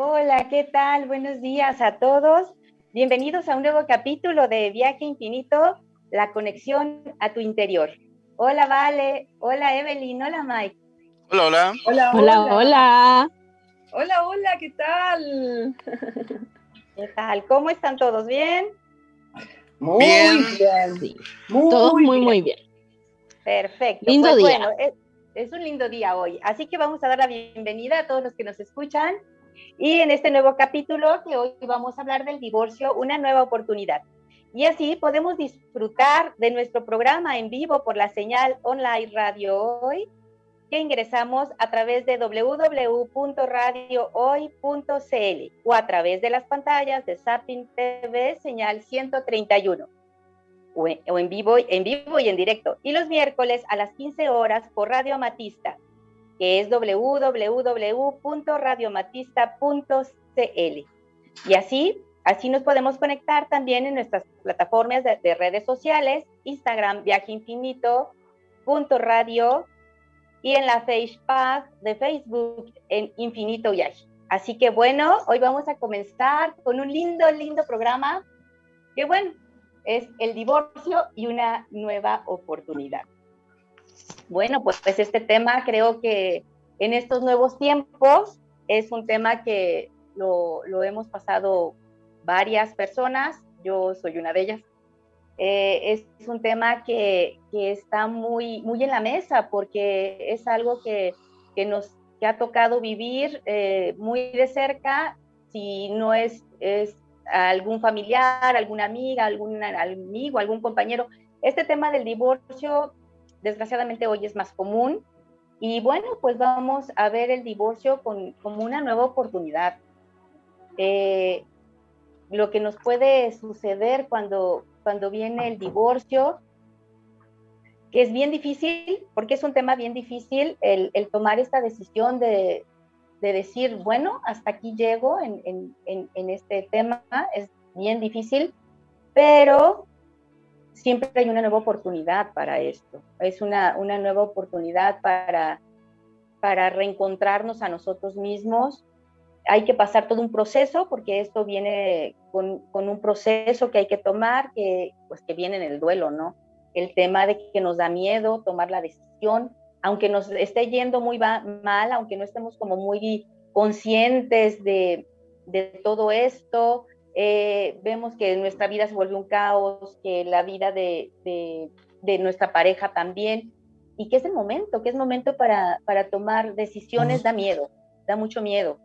Hola, ¿qué tal? Buenos días a todos. Bienvenidos a un nuevo capítulo de Viaje Infinito, la conexión a tu interior. Hola, Vale. Hola, Evelyn. Hola, Mike. Hola, hola. Hola, hola. Hola, Hola, hola, ¿qué tal? ¿Qué tal? ¿Cómo están todos? ¿Bien? Muy Bien. bien. Sí, Muy todos muy, bien. muy bien. Perfecto. Lindo Pues día. Bueno, es, es un lindo día hoy. Así que vamos a dar la bienvenida a todos los que nos escuchan. Y en este nuevo capítulo, que hoy vamos a hablar del divorcio, una nueva oportunidad. Y así podemos disfrutar de nuestro programa en vivo por la señal online Radio Hoy, que ingresamos a través de www.radiohoy.cl o a través de las pantallas de Zapping TV, señal 131 o en, o en vivo, en vivo y en directo. Y los miércoles a las 15 horas por Radio Amatista, que es www.radioamatista.cl. Y así, así nos podemos conectar también en nuestras plataformas de, de redes sociales, Instagram Viaje Infinito, punto radio y en la Facebook de Facebook en Infinito Viaje. Así que bueno, hoy vamos a comenzar con un lindo, lindo programa que bueno, es el divorcio y una nueva oportunidad. Bueno, pues, pues este tema creo que en estos nuevos tiempos es un tema que lo, lo hemos pasado varias personas, yo soy una de ellas. Eh, es un tema que, que, está muy, muy en la mesa porque es algo que, que nos que ha tocado vivir eh, muy de cerca, si no es, es algún familiar, alguna amiga, algún amigo, algún compañero. Este tema del divorcio, desgraciadamente hoy es más común. Y bueno, pues vamos a ver el divorcio con, como una nueva oportunidad. Eh, lo que nos puede suceder cuando, cuando viene el divorcio, que es bien difícil, porque es un tema bien difícil el, el tomar esta decisión de, de, decir, bueno, hasta aquí llego en, en, en, en, este tema, es bien difícil, pero siempre hay una nueva oportunidad para esto, es una, una nueva oportunidad para, para reencontrarnos a nosotros mismos. Hay que pasar todo un proceso porque esto viene con, con un proceso que hay que tomar, que, pues, que viene en el duelo, ¿no? el tema de que nos da miedo tomar la decisión, aunque nos esté yendo muy mal, aunque no estemos como muy conscientes de, de todo esto, eh, vemos que nuestra vida se vuelve un caos, que la vida de, de, de, nuestra pareja también, y que es el momento, que es momento para, para tomar decisiones, da miedo, da mucho miedo.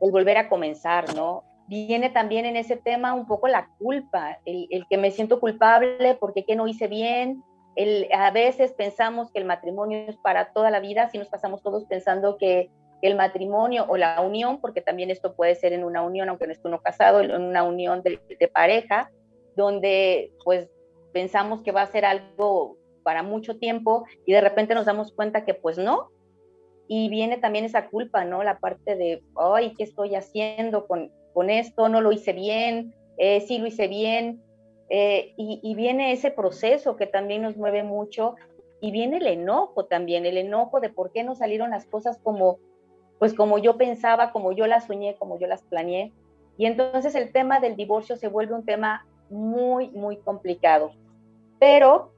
El volver a comenzar, ¿no? viene también en ese tema un poco la culpa, el, el que me siento culpable porque qué no hice bien. El, a veces pensamos que el matrimonio es para toda la vida, si nos pasamos todos pensando que el matrimonio o la unión, porque también esto puede ser en una unión, aunque no esté uno casado, en una unión de, pareja, donde pues pensamos que va a ser algo para mucho tiempo y de repente nos damos cuenta que pues no, y viene también esa culpa, ¿no? La parte de, ay, ¿qué estoy haciendo con, con esto? No lo hice bien, eh, sí lo hice bien. Eh, y, viene ese proceso que también nos mueve mucho y viene el enojo también, el enojo de por qué no salieron las cosas como, pues como yo pensaba, como yo las soñé, como yo las planeé. Y entonces el tema del divorcio se vuelve un tema muy, muy complicado. Pero,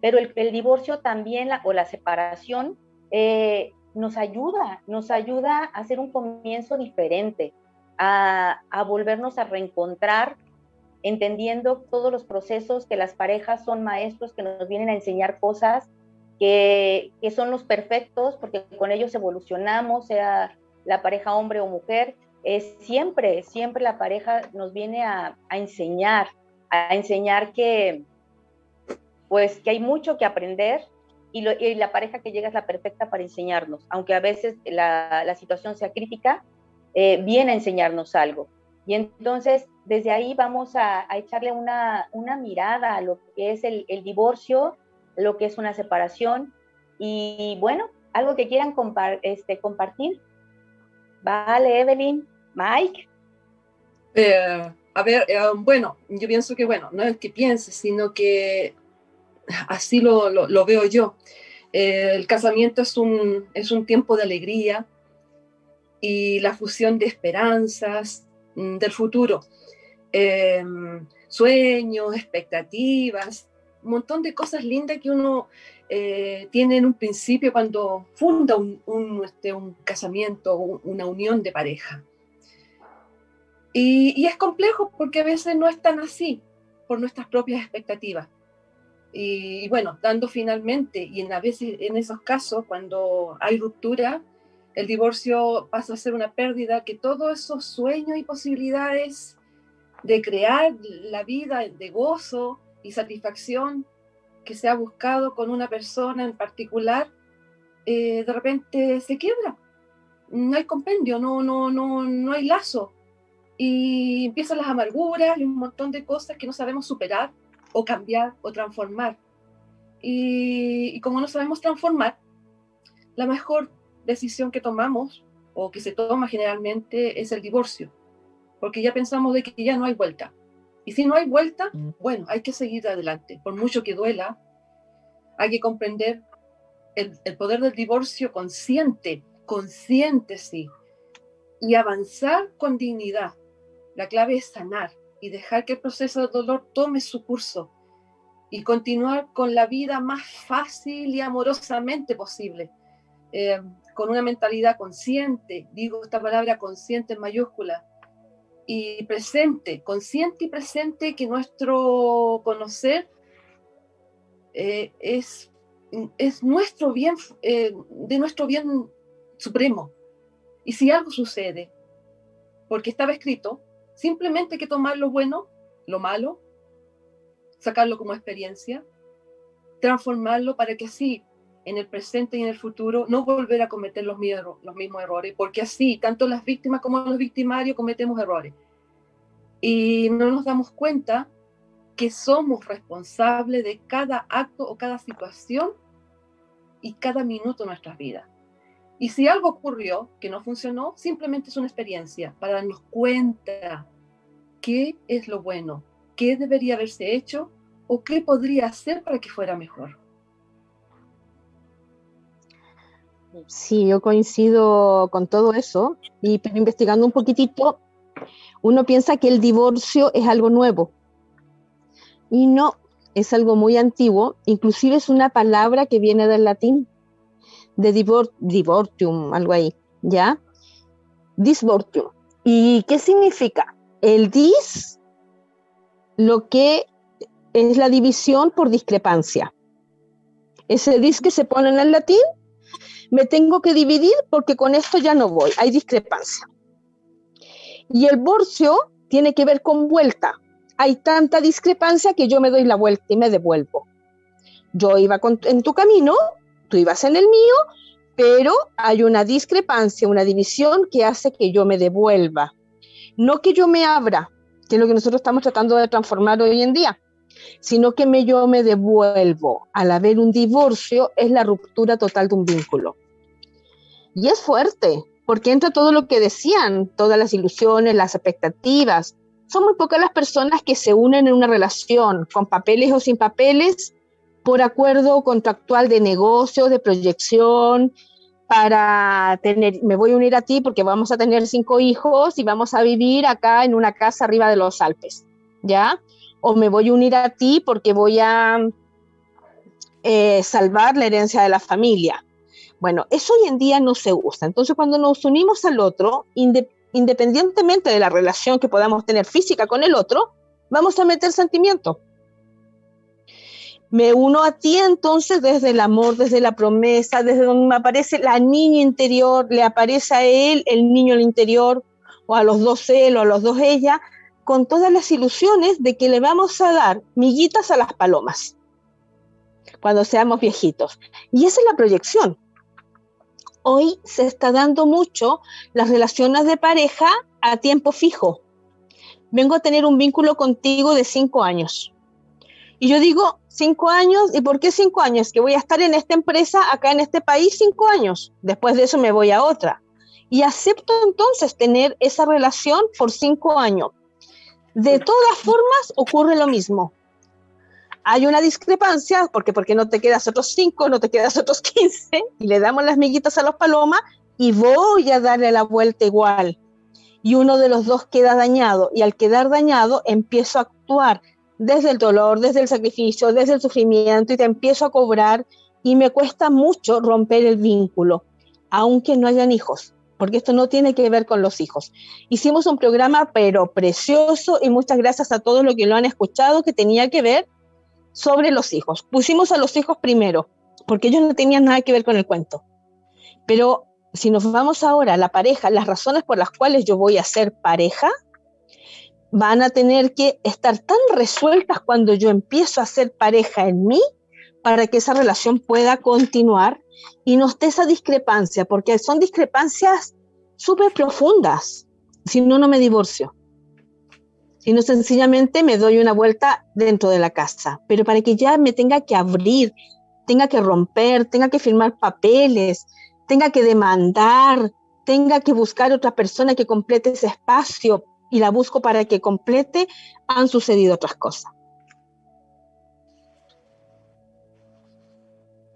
pero el, divorcio también, la, o la separación, eh, nos ayuda, nos ayuda a hacer un comienzo diferente, a, a, volvernos a reencontrar, entendiendo todos los procesos, que las parejas son maestros que nos vienen a enseñar cosas que, son los perfectos, porque con ellos evolucionamos, sea la pareja hombre o mujer, es siempre, siempre la pareja nos viene a, enseñar, a enseñar que, pues, que hay mucho que aprender, y, la pareja que llega es la perfecta para enseñarnos, aunque a veces la, situación sea crítica, eh, viene a enseñarnos algo. Y entonces, desde ahí vamos a, echarle una, una, mirada a lo que es el, divorcio, lo que es una separación, y bueno, algo que quieran compar este, compartir. Vale, Evelyn, Mike. Eh, a ver, eh, bueno, yo pienso que, bueno, no es que piense, sino que así lo, lo, lo veo yo. Eh, el casamiento es un, es un tiempo de alegría y la fusión de esperanzas mm, del futuro, em, sueños, expectativas, montón de cosas lindas que uno eh, tiene en un principio cuando funda un, este, casamiento, una unión de pareja. Y, es complejo porque a veces no es tan así por nuestras propias expectativas. Y, bueno, dando finalmente, y en, a veces en esos casos, cuando hay ruptura, el divorcio pasa a ser una pérdida que todos esos sueños y posibilidades de crear la vida de gozo y satisfacción que se ha buscado con una persona en particular, eh, de repente se quiebra. No hay compendio, no, no, no, no hay lazo y empiezan las amarguras y un montón de cosas que no sabemos superar o cambiar o transformar. Y, como no sabemos transformar, la mejor decisión que tomamos o que se toma generalmente es el divorcio, porque ya pensamos de que ya no hay vuelta. Y si no hay vuelta, mm. bueno, hay que seguir adelante, por mucho que duela, hay que comprender el, el poder del divorcio consciente, consciente sí, y avanzar con dignidad, la clave es sanar y dejar que el proceso de dolor tome su curso y continuar con la vida más fácil y amorosamente posible, eh, con una mentalidad consciente, digo esta palabra consciente en mayúscula, y presente, consciente y presente que nuestro conocer eh, es, es nuestro bien, eh, de nuestro bien supremo. Y si algo sucede, porque estaba escrito, Simplemente que tomar lo bueno, lo malo, sacarlo como experiencia, transformarlo para que así en el presente y en el futuro no volver a cometer los, mismos errores, porque así tanto las víctimas como los victimarios cometemos errores. Y no nos damos cuenta que somos responsables de cada acto o cada situación y cada minuto de nuestras vidas. Y si algo ocurrió que no funcionó, simplemente es una experiencia para darnos cuenta qué es lo bueno, qué debería haberse hecho o qué podría hacer para que fuera mejor. Sí, yo coincido con todo eso, y pero investigando un poquitito, uno piensa que el divorcio es algo nuevo. Y no, es algo muy antiguo, inclusive es una palabra que viene del latín de divortium, algo ahí, ¿ya? Disvortium. ¿Y qué significa? El dis, lo que es la división por discrepancia. Ese dis que se pone en el latín, me tengo que dividir porque con esto ya no voy, hay discrepancia. Y el borcio tiene que ver con vuelta. Hay tanta discrepancia que yo me doy la vuelta y me devuelvo. Yo iba en tu camino, tú ibas en el mío, pero hay una discrepancia, una división que hace que yo me devuelva. No que yo me abra, que es lo que nosotros estamos tratando de transformar hoy en día, sino que me, yo me devuelvo. Al haber un divorcio es la ruptura total de un vínculo. Y es fuerte, porque entra todo lo que decían, todas las ilusiones, las expectativas. Son muy pocas las personas que se unen en una relación, con papeles o sin papeles, por acuerdo contractual de negocio, de proyección, para tener, me voy a unir a ti porque vamos a tener cinco hijos y vamos a vivir acá en una casa arriba de los Alpes, ¿ya? O me voy a unir a ti porque voy a eh, salvar la herencia de la familia. Bueno, eso hoy en día no se usa. Entonces, cuando nos unimos al otro, independientemente de la relación que podamos tener física con el otro, vamos a meter sentimiento me uno a ti entonces desde el amor, desde la promesa, desde donde me aparece la niña interior, le aparece a él el niño interior, o a los dos él o a los dos ella, con todas las ilusiones de que le vamos a dar miguitas a las palomas cuando seamos viejitos. Y esa es la proyección. Hoy se está dando mucho las relaciones de pareja a tiempo fijo. Vengo a tener un vínculo contigo de cinco años. Y yo digo, cinco años, ¿y por qué cinco años? Que voy a estar en esta empresa, acá en este país, cinco años. Después de eso me voy a otra. Y acepto entonces tener esa relación por cinco años. De todas formas, ocurre lo mismo. Hay una discrepancia, porque porque no te quedas otros cinco, no te quedas otros quince, y le damos las miguitas a los palomas, y voy a darle la vuelta igual. Y uno de los dos queda dañado y al quedar dañado empiezo a actuar desde el dolor, desde el sacrificio, desde el sufrimiento y te empiezo a cobrar y me cuesta mucho romper el vínculo, aunque no hayan hijos, porque esto no tiene que ver con los hijos. Hicimos un programa pero precioso y muchas gracias a todos los que lo han escuchado que tenía que ver sobre los hijos. Pusimos a los hijos primero, porque ellos no tenían nada que ver con el cuento. Pero si nos vamos ahora a la pareja, las razones por las cuales yo voy a ser pareja, van a tener que estar tan resueltas cuando yo empiezo a ser pareja en mí para que esa relación pueda continuar y no esté esa discrepancia, porque son discrepancias súper profundas. Si no, no me divorcio. Si no, sencillamente me doy una vuelta dentro de la casa. Pero para que ya me tenga que abrir, tenga que romper, tenga que firmar papeles, tenga que demandar, tenga que buscar otra persona que complete ese espacio y la busco para que complete, han sucedido otras cosas.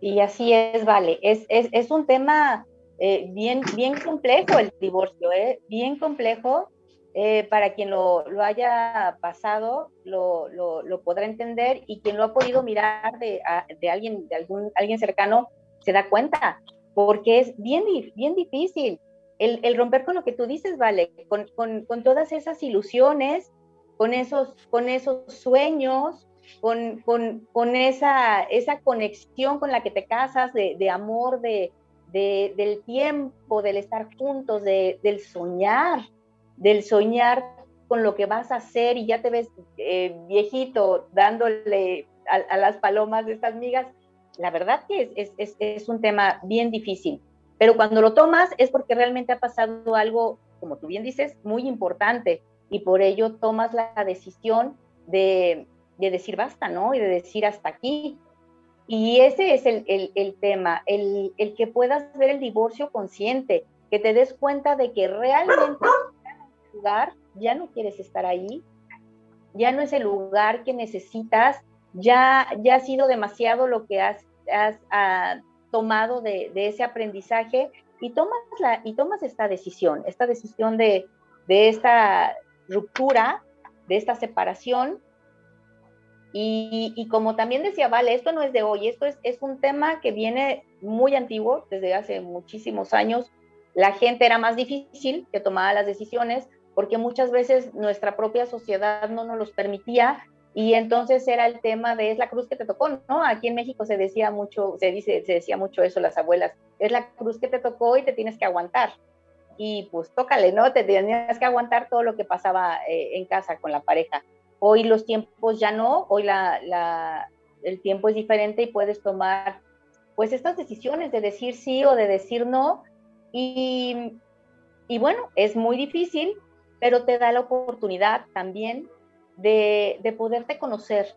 Y así es, vale. Es, es, es un tema eh, bien, bien complejo el divorcio, ¿eh? bien complejo. Eh, para quien lo, lo haya pasado, lo, lo, lo, podrá entender y quien lo ha podido mirar de, de, alguien, de algún, alguien cercano se da cuenta, porque es bien, bien difícil el, romper con lo que tú dices, Vale, con, todas esas ilusiones, con esos, con esos sueños, con, esa, esa conexión con la que te casas de, amor, de, del tiempo, del estar juntos, del soñar, del soñar con lo que vas a hacer y ya te ves eh, viejito dándole a, las palomas de estas migas, la verdad que es, es un tema bien difícil. Pero cuando lo tomas es porque realmente ha pasado algo, como tú bien dices, muy importante y por ello tomas la decisión de, decir basta, ¿no? Y de decir hasta aquí. Y ese es el, tema, el, que puedas ver el divorcio consciente, que te des cuenta de que realmente lugar ya no quieres estar ahí, ya no es el lugar que necesitas, ya, ya ha sido demasiado lo que has, has ah, tomado de, ese aprendizaje y tomas, la, y tomas esta decisión, esta decisión de, esta ruptura, de esta separación. Y, como también decía, vale, esto no es de hoy, esto es, un tema que viene muy antiguo, desde hace muchísimos años. La gente era más difícil que tomaba las decisiones porque muchas veces nuestra propia sociedad no nos los permitía y entonces era el tema de es la cruz que te tocó, ¿no? Aquí en México se decía mucho, se dice, se decía mucho eso las abuelas, es la cruz que te tocó y te tienes que aguantar. Y pues tócale, ¿no? Te tenías que aguantar todo lo que pasaba eh, en casa con la pareja. Hoy los tiempos ya no, hoy la, la, el tiempo es diferente y puedes tomar pues estas decisiones de decir sí o de decir no. Y, y bueno, es muy difícil, pero te da la oportunidad también de, poderte conocer,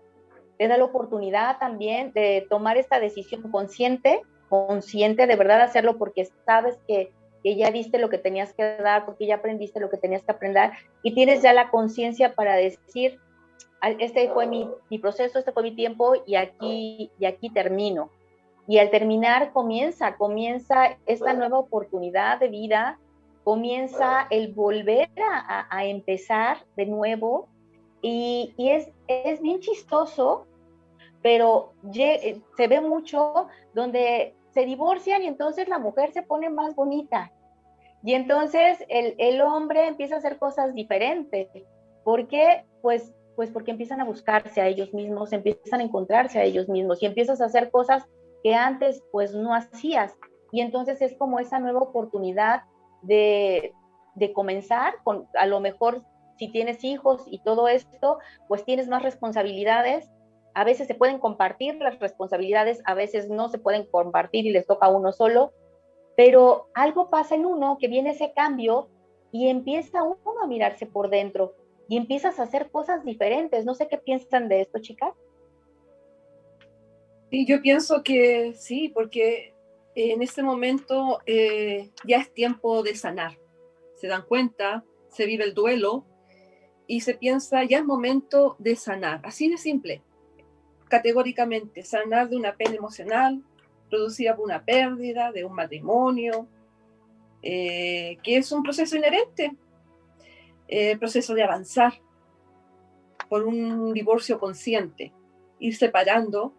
te da la oportunidad también de tomar esta decisión consciente, consciente de verdad hacerlo porque sabes que, ya diste lo que tenías que dar, porque ya aprendiste lo que tenías que aprender y tienes ya la conciencia para decir, este fue mi, mi, proceso, este fue mi tiempo y aquí, y aquí termino. Y al terminar comienza, comienza esta nueva oportunidad de vida, comienza el volver a, a empezar de nuevo, y, es, es bien chistoso, pero eh, se ve mucho donde se divorcian y entonces la mujer se pone más bonita. Y entonces el, el hombre empieza a hacer cosas diferentes. ¿Por qué? Pues, pues porque empiezan a buscarse a ellos mismos, empiezan a encontrarse a ellos mismos y empiezas a hacer cosas que antes pues no hacías. Y entonces es como esa nueva oportunidad de, de comenzar con a lo mejor si tienes hijos y todo esto, pues tienes más responsabilidades. A veces se pueden compartir las responsabilidades, a veces no se pueden compartir y les toca a uno solo, pero algo pasa en uno que viene ese cambio y empieza uno a mirarse por dentro y empiezas a hacer cosas diferentes. No sé qué piensan de esto, chicas. Sí, yo pienso que sí, porque en este momento eh, ya es tiempo de sanar. Se dan cuenta, se vive el duelo y se piensa ya es momento de sanar, así de simple, categóricamente, sanar de una pena emocional producida por una pérdida, de un matrimonio, eh, que es un proceso inherente, el proceso de avanzar por un divorcio consciente, ir separando,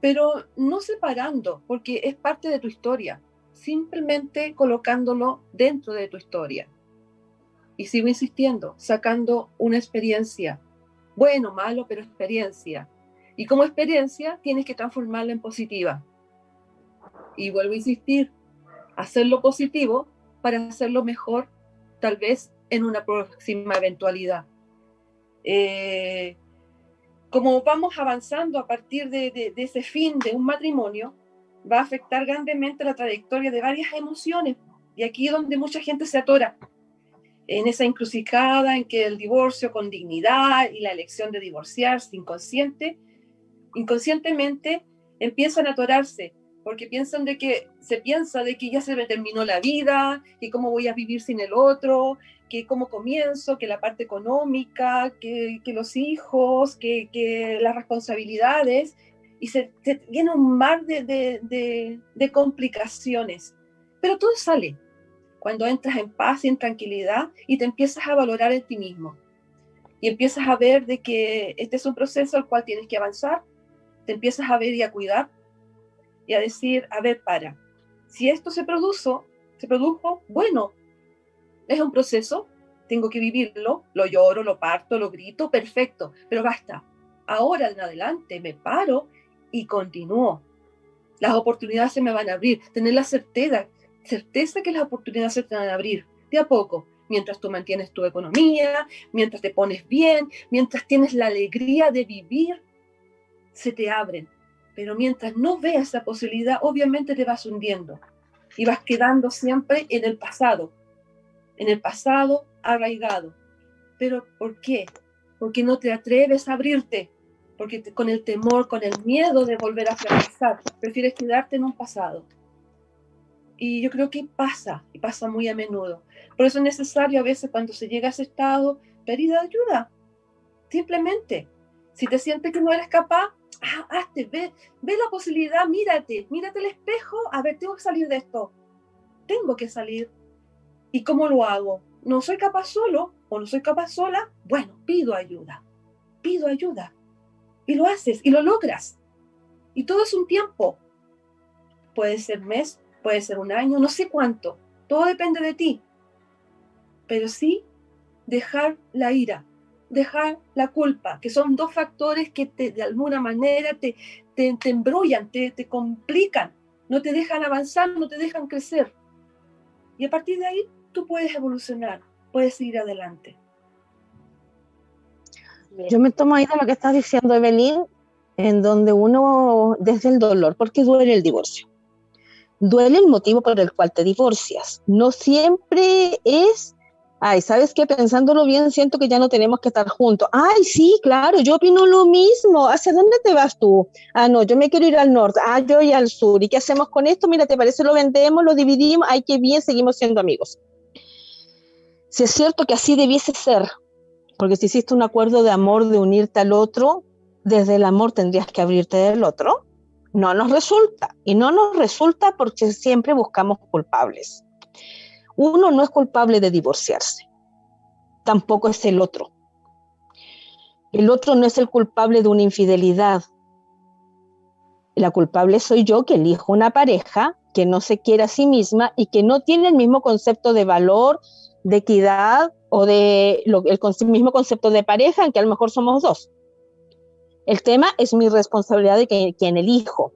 pero no separando, porque es parte de tu historia, simplemente colocándolo dentro de tu historia. Y sigo insistiendo, sacando una experiencia, bueno, malo, pero experiencia. Y como experiencia tienes que transformarla en positiva. Y vuelvo a insistir, hacerlo positivo para hacerlo mejor, tal vez en una próxima eventualidad. Eh, como vamos avanzando a partir de, ese fin de un matrimonio, va a afectar grandemente la trayectoria de varias emociones. Y aquí es donde mucha gente se atora, en esa encrucijada en que el divorcio con dignidad y la elección de divorciarse inconsciente, inconscientemente empiezan a atorarse porque piensan de que se piensa de que ya se me terminó la vida y cómo voy a vivir sin el otro, que cómo comienzo, que la parte económica, que, que los hijos, que, que, las responsabilidades, y se, viene un mar de, de, de, complicaciones. Pero todo sale cuando entras en paz y en tranquilidad y te empiezas a valorar en ti mismo. Y empiezas a ver de que este es un proceso al cual tienes que avanzar, te empiezas a ver y a cuidar y a decir, a ver, para, si esto se produjo, se produjo, bueno, es un proceso, tengo que vivirlo, lo lloro, lo parto, lo grito, perfecto, pero basta. Ahora en adelante me paro y continúo. Las oportunidades se me van a abrir, tener la certeza, certeza que las oportunidades se te van a abrir de a poco, mientras tú mantienes tu economía, mientras te pones bien, mientras tienes la alegría de vivir, se te abren pero mientras no veas esa posibilidad, obviamente te vas hundiendo y vas quedando siempre en el pasado, en el pasado arraigado. ¿Pero por qué? Porque no te atreves a abrirte, porque con el temor, con el miedo de volver a fracasar, prefieres quedarte en un pasado. Y yo creo que pasa, y pasa muy a menudo. Por eso es necesario a veces cuando se llega a ese estado pedir ayuda. Simplemente, si te sientes que no eres capaz, ah, hazte, ve, ve la posibilidad, mírate, mírate el espejo, a ver, tengo que salir de esto, tengo que salir. ¿Y cómo lo hago? ¿No soy capaz solo o no soy capaz sola? Bueno, pido ayuda, pido ayuda. Y lo haces y lo logras. Y todo es un tiempo. Puede ser mes, puede ser un año, no sé cuánto. Todo depende de ti. Pero sí dejar la ira, dejar la culpa, que son dos factores que te, de alguna manera te, te, te embrollan, te, te complican, no te dejan avanzar, no te dejan crecer. Y a partir de ahí tú puedes evolucionar, puedes seguir adelante. Yo me tomo ahí de lo que estás diciendo, Evelyn, en donde uno, desde el dolor, porque duele el divorcio. Duele el motivo por el cual te divorcias. No siempre es Ay, ¿sabes qué? Pensándolo bien, siento que ya no tenemos que estar juntos. Ay, sí, claro, yo opino lo mismo. ¿Hacia dónde te vas tú? Ah, no, yo me quiero ir al norte. Ah, yo y al sur. ¿Y qué hacemos con esto? Mira, ¿te parece? Lo vendemos, lo dividimos. Ay, qué bien, seguimos siendo amigos. Si es cierto que así debiese ser, porque si hiciste un acuerdo de amor, de unirte al otro, desde el amor tendrías que abrirte del otro. No nos resulta. Y no nos resulta porque siempre buscamos culpables. Uno no es culpable de divorciarse, tampoco es el otro. El otro no es el culpable de una infidelidad. La culpable soy yo que elijo una pareja que no se quiere a sí misma y que no tiene el mismo concepto de valor, de equidad o de el mismo concepto de pareja, en que a lo mejor somos dos. El tema es mi responsabilidad de que, quien elijo.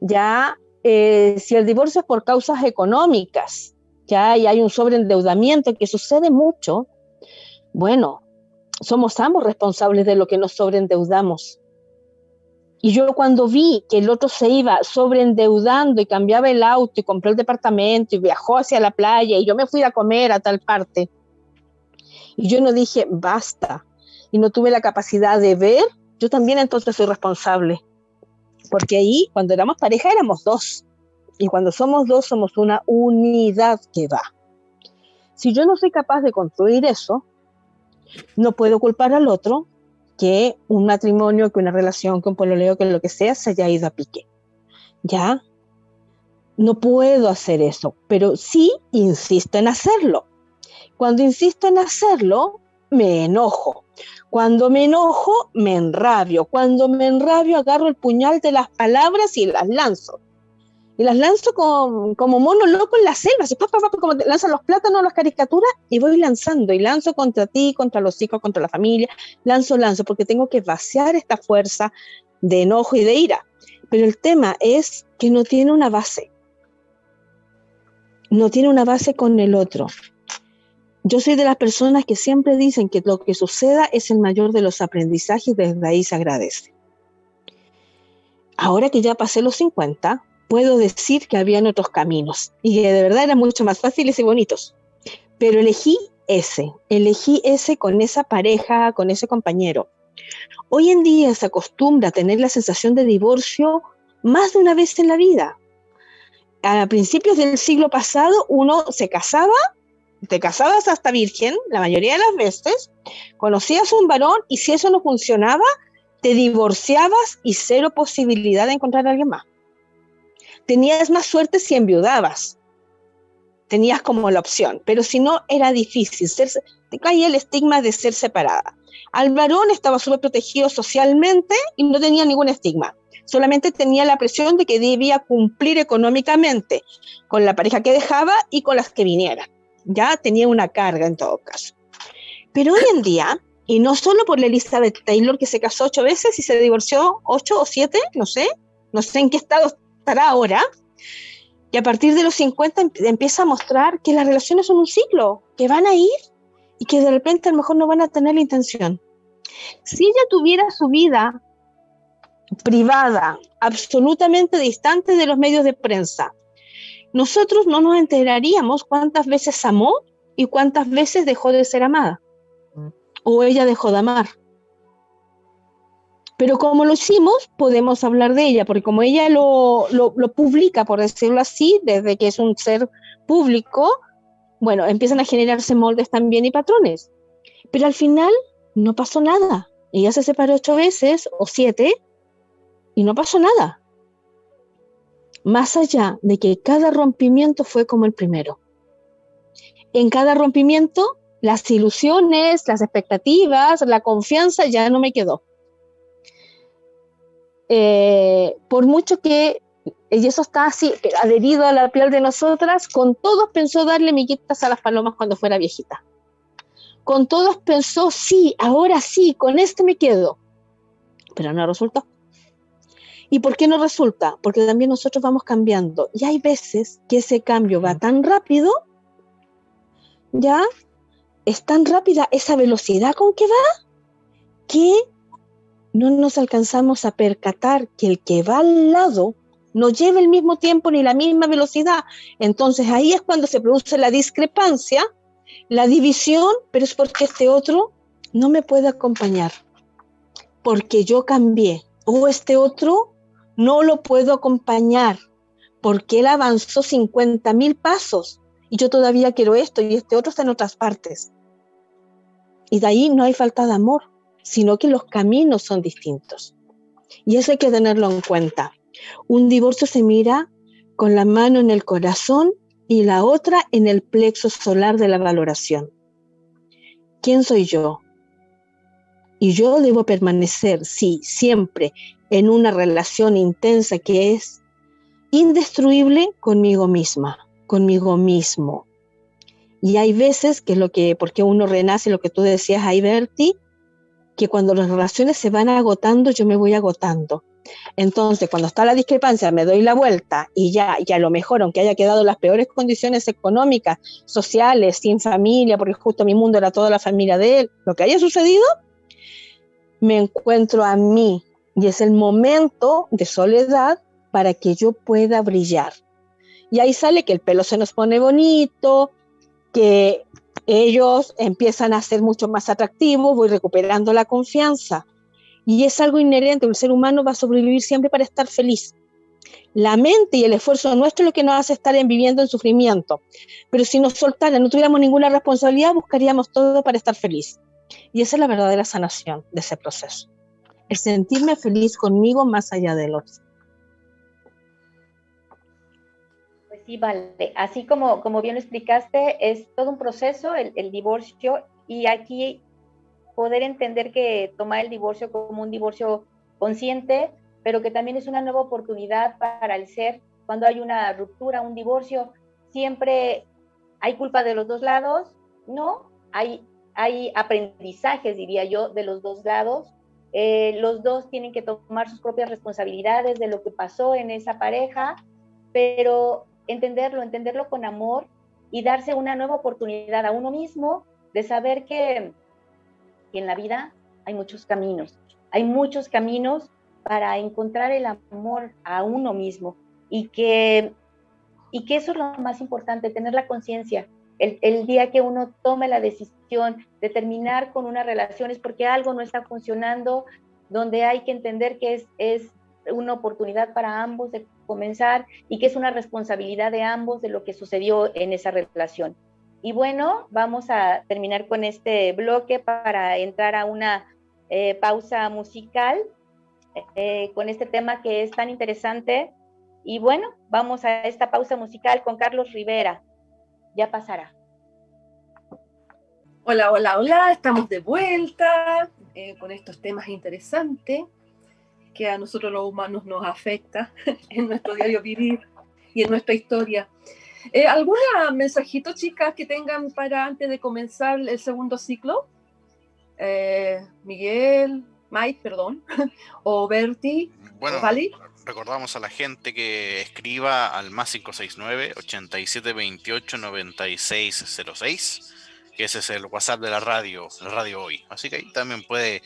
Ya, eh, si el divorcio es por causas económicas, ya hay un sobreendeudamiento que sucede mucho, bueno, somos ambos responsables de lo que nos sobreendeudamos. Y yo cuando vi que el otro se iba sobreendeudando y cambiaba el auto y compró el departamento y viajó hacia la playa y yo me fui a comer a tal parte, y yo no dije, basta, y no tuve la capacidad de ver, yo también entonces soy responsable. Porque ahí, cuando éramos pareja, éramos dos. Y cuando somos dos, somos una unidad que va. Si yo no soy capaz de construir eso, no puedo culpar al otro que un matrimonio, que una relación, que un pololeo, que lo que sea, se haya ido a pique. ¿Ya? no puedo hacer eso, pero sí insisto en hacerlo. Cuando insisto en hacerlo, me enojo. Cuando me enojo, me enrabio. Cuando me enrabio, agarro el puñal de las palabras y las lanzo. Y las lanzo como, como mono loco en la selva, así, como lanzan los plátanos, las caricaturas, y voy lanzando, y lanzo contra ti, contra los hijos, contra la familia, lanzo, lanzo, porque tengo que vaciar esta fuerza de enojo y de ira. Pero el tema es que no tiene una base. No tiene una base con el otro. Yo soy de las personas que siempre dicen que lo que suceda es el mayor de los aprendizajes desde ahí se agradece. Ahora que ya pasé los 50, puedo decir que habían otros caminos y que de verdad eran mucho más fáciles y bonitos. Pero elegí ese, elegí ese con esa pareja, con ese compañero. Hoy en día se acostumbra a tener la sensación de divorcio más de una vez en la vida. A principios del siglo pasado uno se casaba te casabas hasta virgen, la mayoría de las veces, conocías a un varón y si eso no funcionaba, te divorciabas y cero posibilidad de encontrar a alguien más. Tenías más suerte si enviudabas. Tenías como la opción, pero si no, era difícil. te caía el estigma de ser separada. Al varón estaba súper protegido socialmente y no tenía ningún estigma. Solamente tenía la presión de que debía cumplir económicamente con la pareja que dejaba y con las que vinieran ya tenía una carga en todo caso. Pero hoy en día, y no solo por la Elizabeth Taylor que se casó ocho veces y se divorció ocho o siete, no sé, no sé en qué estado estará ahora, y a partir de los 50 empieza a mostrar que las relaciones son un ciclo, que van a ir y que de repente a lo mejor no van a tener la intención. Si ella tuviera su vida privada, absolutamente distante de los medios de prensa, nosotros no nos enteraríamos cuántas veces amó y cuántas veces dejó de ser amada. Mm. O ella dejó de amar. Pero como lo hicimos, podemos hablar de ella, porque como ella lo, lo, publica, por decirlo así, desde que es un ser público, bueno, empiezan a generarse moldes también y patrones. Pero al final no pasó nada. Ella se separó ocho veces o siete y no pasó nada más allá de que cada rompimiento fue como el primero. En cada rompimiento, las ilusiones, las expectativas, la confianza ya no me quedó. Eh, por mucho que, y eso está así, adherido a la piel de nosotras, con todos pensó darle miguitas a las palomas cuando fuera viejita. Con todos pensó, sí, ahora sí, con este me quedo. Pero no resultó. ¿Y por qué no resulta? Porque también nosotros vamos cambiando. Y hay veces que ese cambio va tan rápido, ya, es tan rápida esa velocidad con que va, que no nos alcanzamos a percatar que el que va al lado no lleva el mismo tiempo ni la misma velocidad. Entonces ahí es cuando se produce la discrepancia, la división, pero es porque este otro no me puede acompañar, porque yo cambié, o este otro no lo puedo acompañar porque él avanzó 50 mil pasos y yo todavía quiero esto y este otro está en otras partes. Y de ahí no hay falta de amor, sino que los caminos son distintos. Y eso hay que tenerlo en cuenta. Un divorcio se mira con la mano en el corazón y la otra en el plexo solar de la valoración. ¿Quién soy yo? Y yo debo permanecer, sí, siempre en una relación intensa que es indestruible conmigo misma, conmigo mismo. Y hay veces que es lo que, porque uno renace, lo que tú decías ahí, que cuando las relaciones se van agotando, yo me voy agotando. Entonces, cuando está la discrepancia, me doy la vuelta y ya, y a lo mejor, aunque haya quedado las peores condiciones económicas, sociales, sin familia, porque justo mi mundo era toda la familia de él, lo que haya sucedido, me encuentro a mí y es el momento de soledad para que yo pueda brillar. Y ahí sale que el pelo se nos pone bonito, que ellos empiezan a ser mucho más atractivos, voy recuperando la confianza. Y es algo inherente, el ser humano va a sobrevivir siempre para estar feliz. La mente y el esfuerzo nuestro es lo que nos hace estar en viviendo en sufrimiento. Pero si nos soltaran, no tuviéramos ninguna responsabilidad, buscaríamos todo para estar feliz. Y esa es la verdadera sanación de ese proceso el sentirme feliz conmigo más allá del otro. Sí, vale. Así como, como bien lo explicaste, es todo un proceso el, el divorcio y aquí poder entender que tomar el divorcio como un divorcio consciente, pero que también es una nueva oportunidad para el ser cuando hay una ruptura, un divorcio, siempre hay culpa de los dos lados, ¿no? Hay, hay aprendizajes, diría yo, de los dos lados. Eh, los dos tienen que tomar sus propias responsabilidades de lo que pasó en esa pareja, pero entenderlo, entenderlo con amor y darse una nueva oportunidad a uno mismo de saber que, en la vida hay muchos caminos, hay muchos caminos para encontrar el amor a uno mismo y que, y que eso es lo más importante, tener la conciencia. El, el, día que uno tome la decisión de terminar con una relación es porque algo no está funcionando, donde hay que entender que es, es una oportunidad para ambos de comenzar y que es una responsabilidad de ambos de lo que sucedió en esa relación. Y bueno, vamos a terminar con este bloque para entrar a una eh, pausa musical eh, con este tema que es tan interesante. Y bueno, vamos a esta pausa musical con Carlos Rivera. Ya pasará. Hola, hola, hola, estamos de vuelta eh, con estos temas interesantes que a nosotros los humanos nos afecta en nuestro diario vivir y en nuestra historia. Eh, ¿Algún mensajito, chicas, que tengan para antes de comenzar el segundo ciclo? Eh, Miguel, Mike, perdón, o Berti, bueno, recordamos a la gente que escriba al más 569-8728-9606, que ese es el WhatsApp de la radio, la radio hoy. Así que ahí también puede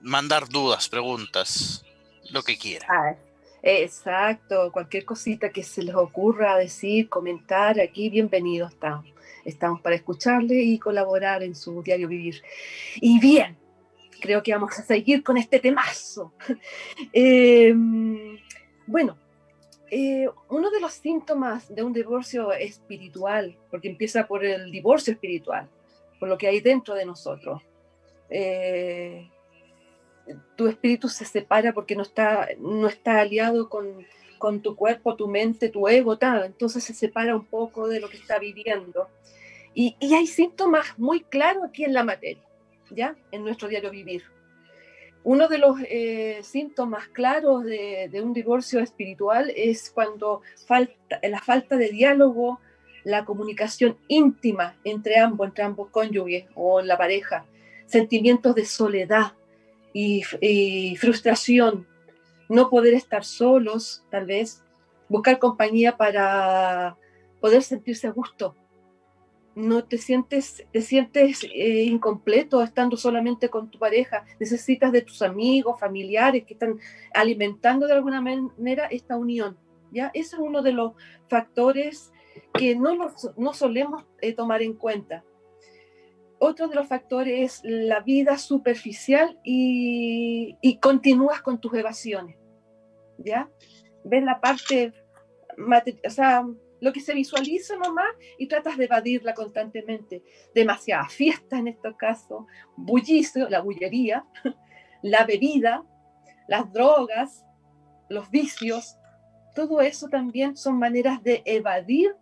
mandar dudas, preguntas, lo que quiera. Ah, exacto, cualquier cosita que se les ocurra decir, comentar, aquí bienvenidos estamos. Estamos para escucharle y colaborar en su diario vivir. Y bien, creo que vamos a seguir con este temazo. Eh, bueno, eh, uno de los síntomas de un divorcio espiritual, porque empieza por el divorcio espiritual, por lo que hay dentro de nosotros. Eh, tu espíritu se separa porque no está, no está aliado con, con tu cuerpo, tu mente, tu ego, tal. Entonces se separa un poco de lo que está viviendo. Y, y hay síntomas muy claros aquí en la materia, ¿ya? En nuestro diario vivir. Uno de los eh, síntomas claros de, un divorcio espiritual es cuando falta, la falta de diálogo, la comunicación íntima entre ambos, entre ambos cónyuges o la pareja, sentimientos de soledad y, frustración, no poder estar solos, tal vez, buscar compañía para poder sentirse a gusto no te sientes, te sientes eh, incompleto estando solamente con tu pareja, necesitas de tus amigos, familiares que están alimentando de alguna manera esta unión. ¿ya? Ese es uno de los factores que no, los, no solemos eh, tomar en cuenta. Otro de los factores es la vida superficial y, y continúas con tus evasiones. ¿ya? Ves la parte, o sea, lo que se visualiza nomás y tratas de evadirla constantemente. Demasiada fiesta en estos casos, bullicio, la bullería, la bebida, las drogas, los vicios, todo eso también son maneras de evadir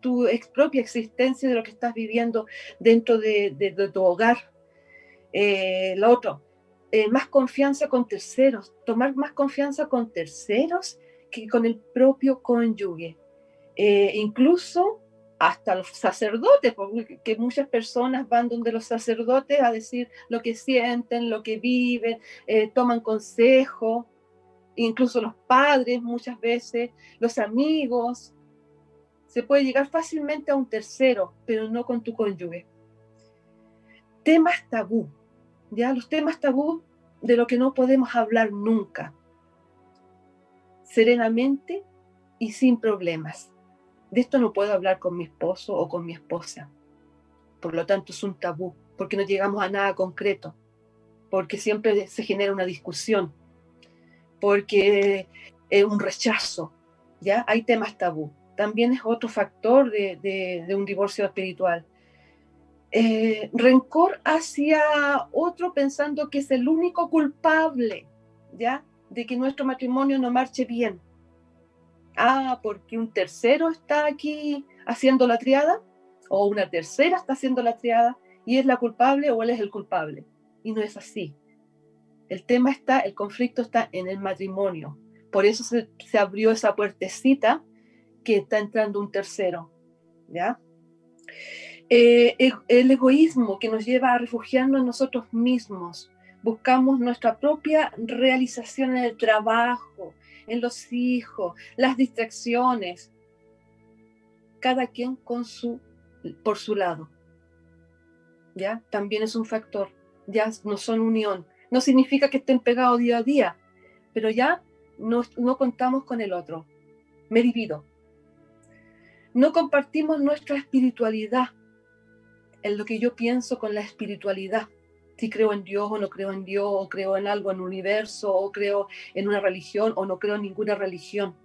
tu propia existencia de lo que estás viviendo dentro de, de, de tu hogar. Eh, lo otro, eh, más confianza con terceros, tomar más confianza con terceros que con el propio cónyuge eh, incluso hasta los sacerdotes, porque muchas personas van donde los sacerdotes a decir lo que sienten, lo que viven, eh, toman consejo, incluso los padres muchas veces, los amigos. Se puede llegar fácilmente a un tercero, pero no con tu cónyuge. Temas tabú, ¿ya? Los temas tabú de lo que no podemos hablar nunca, serenamente y sin problemas de esto no puedo hablar con mi esposo o con mi esposa. Por lo tanto, es un tabú, porque no llegamos a nada concreto, porque siempre se genera una discusión, porque es un rechazo, ¿ya? Hay temas tabú. También es otro factor de, un divorcio espiritual. Eh, rencor hacia otro pensando que es el único culpable, ¿ya? De que nuestro matrimonio no marche bien Ah, porque un tercero está aquí haciendo la triada, o una tercera está haciendo la triada, y es la culpable o él es el culpable. Y no es así. El tema está, el conflicto está en el matrimonio. Por eso se abrió esa puertecita que está entrando un tercero. ¿Ya? Eh, el egoísmo que nos lleva a refugiarnos en nosotros mismos. Buscamos nuestra propia realización en el trabajo, en los hijos, las distracciones. Cada quien con su, por su lado. ¿Ya? También es un factor. Ya no son unión. No significa que estén pegados día a día, pero ya no, no contamos con el otro. Me divido. No compartimos nuestra espiritualidad en lo que yo pienso con la espiritualidad. Si creo en Dios o no creo en Dios, o creo en algo en el universo, o creo en una religión o no creo en ninguna religión.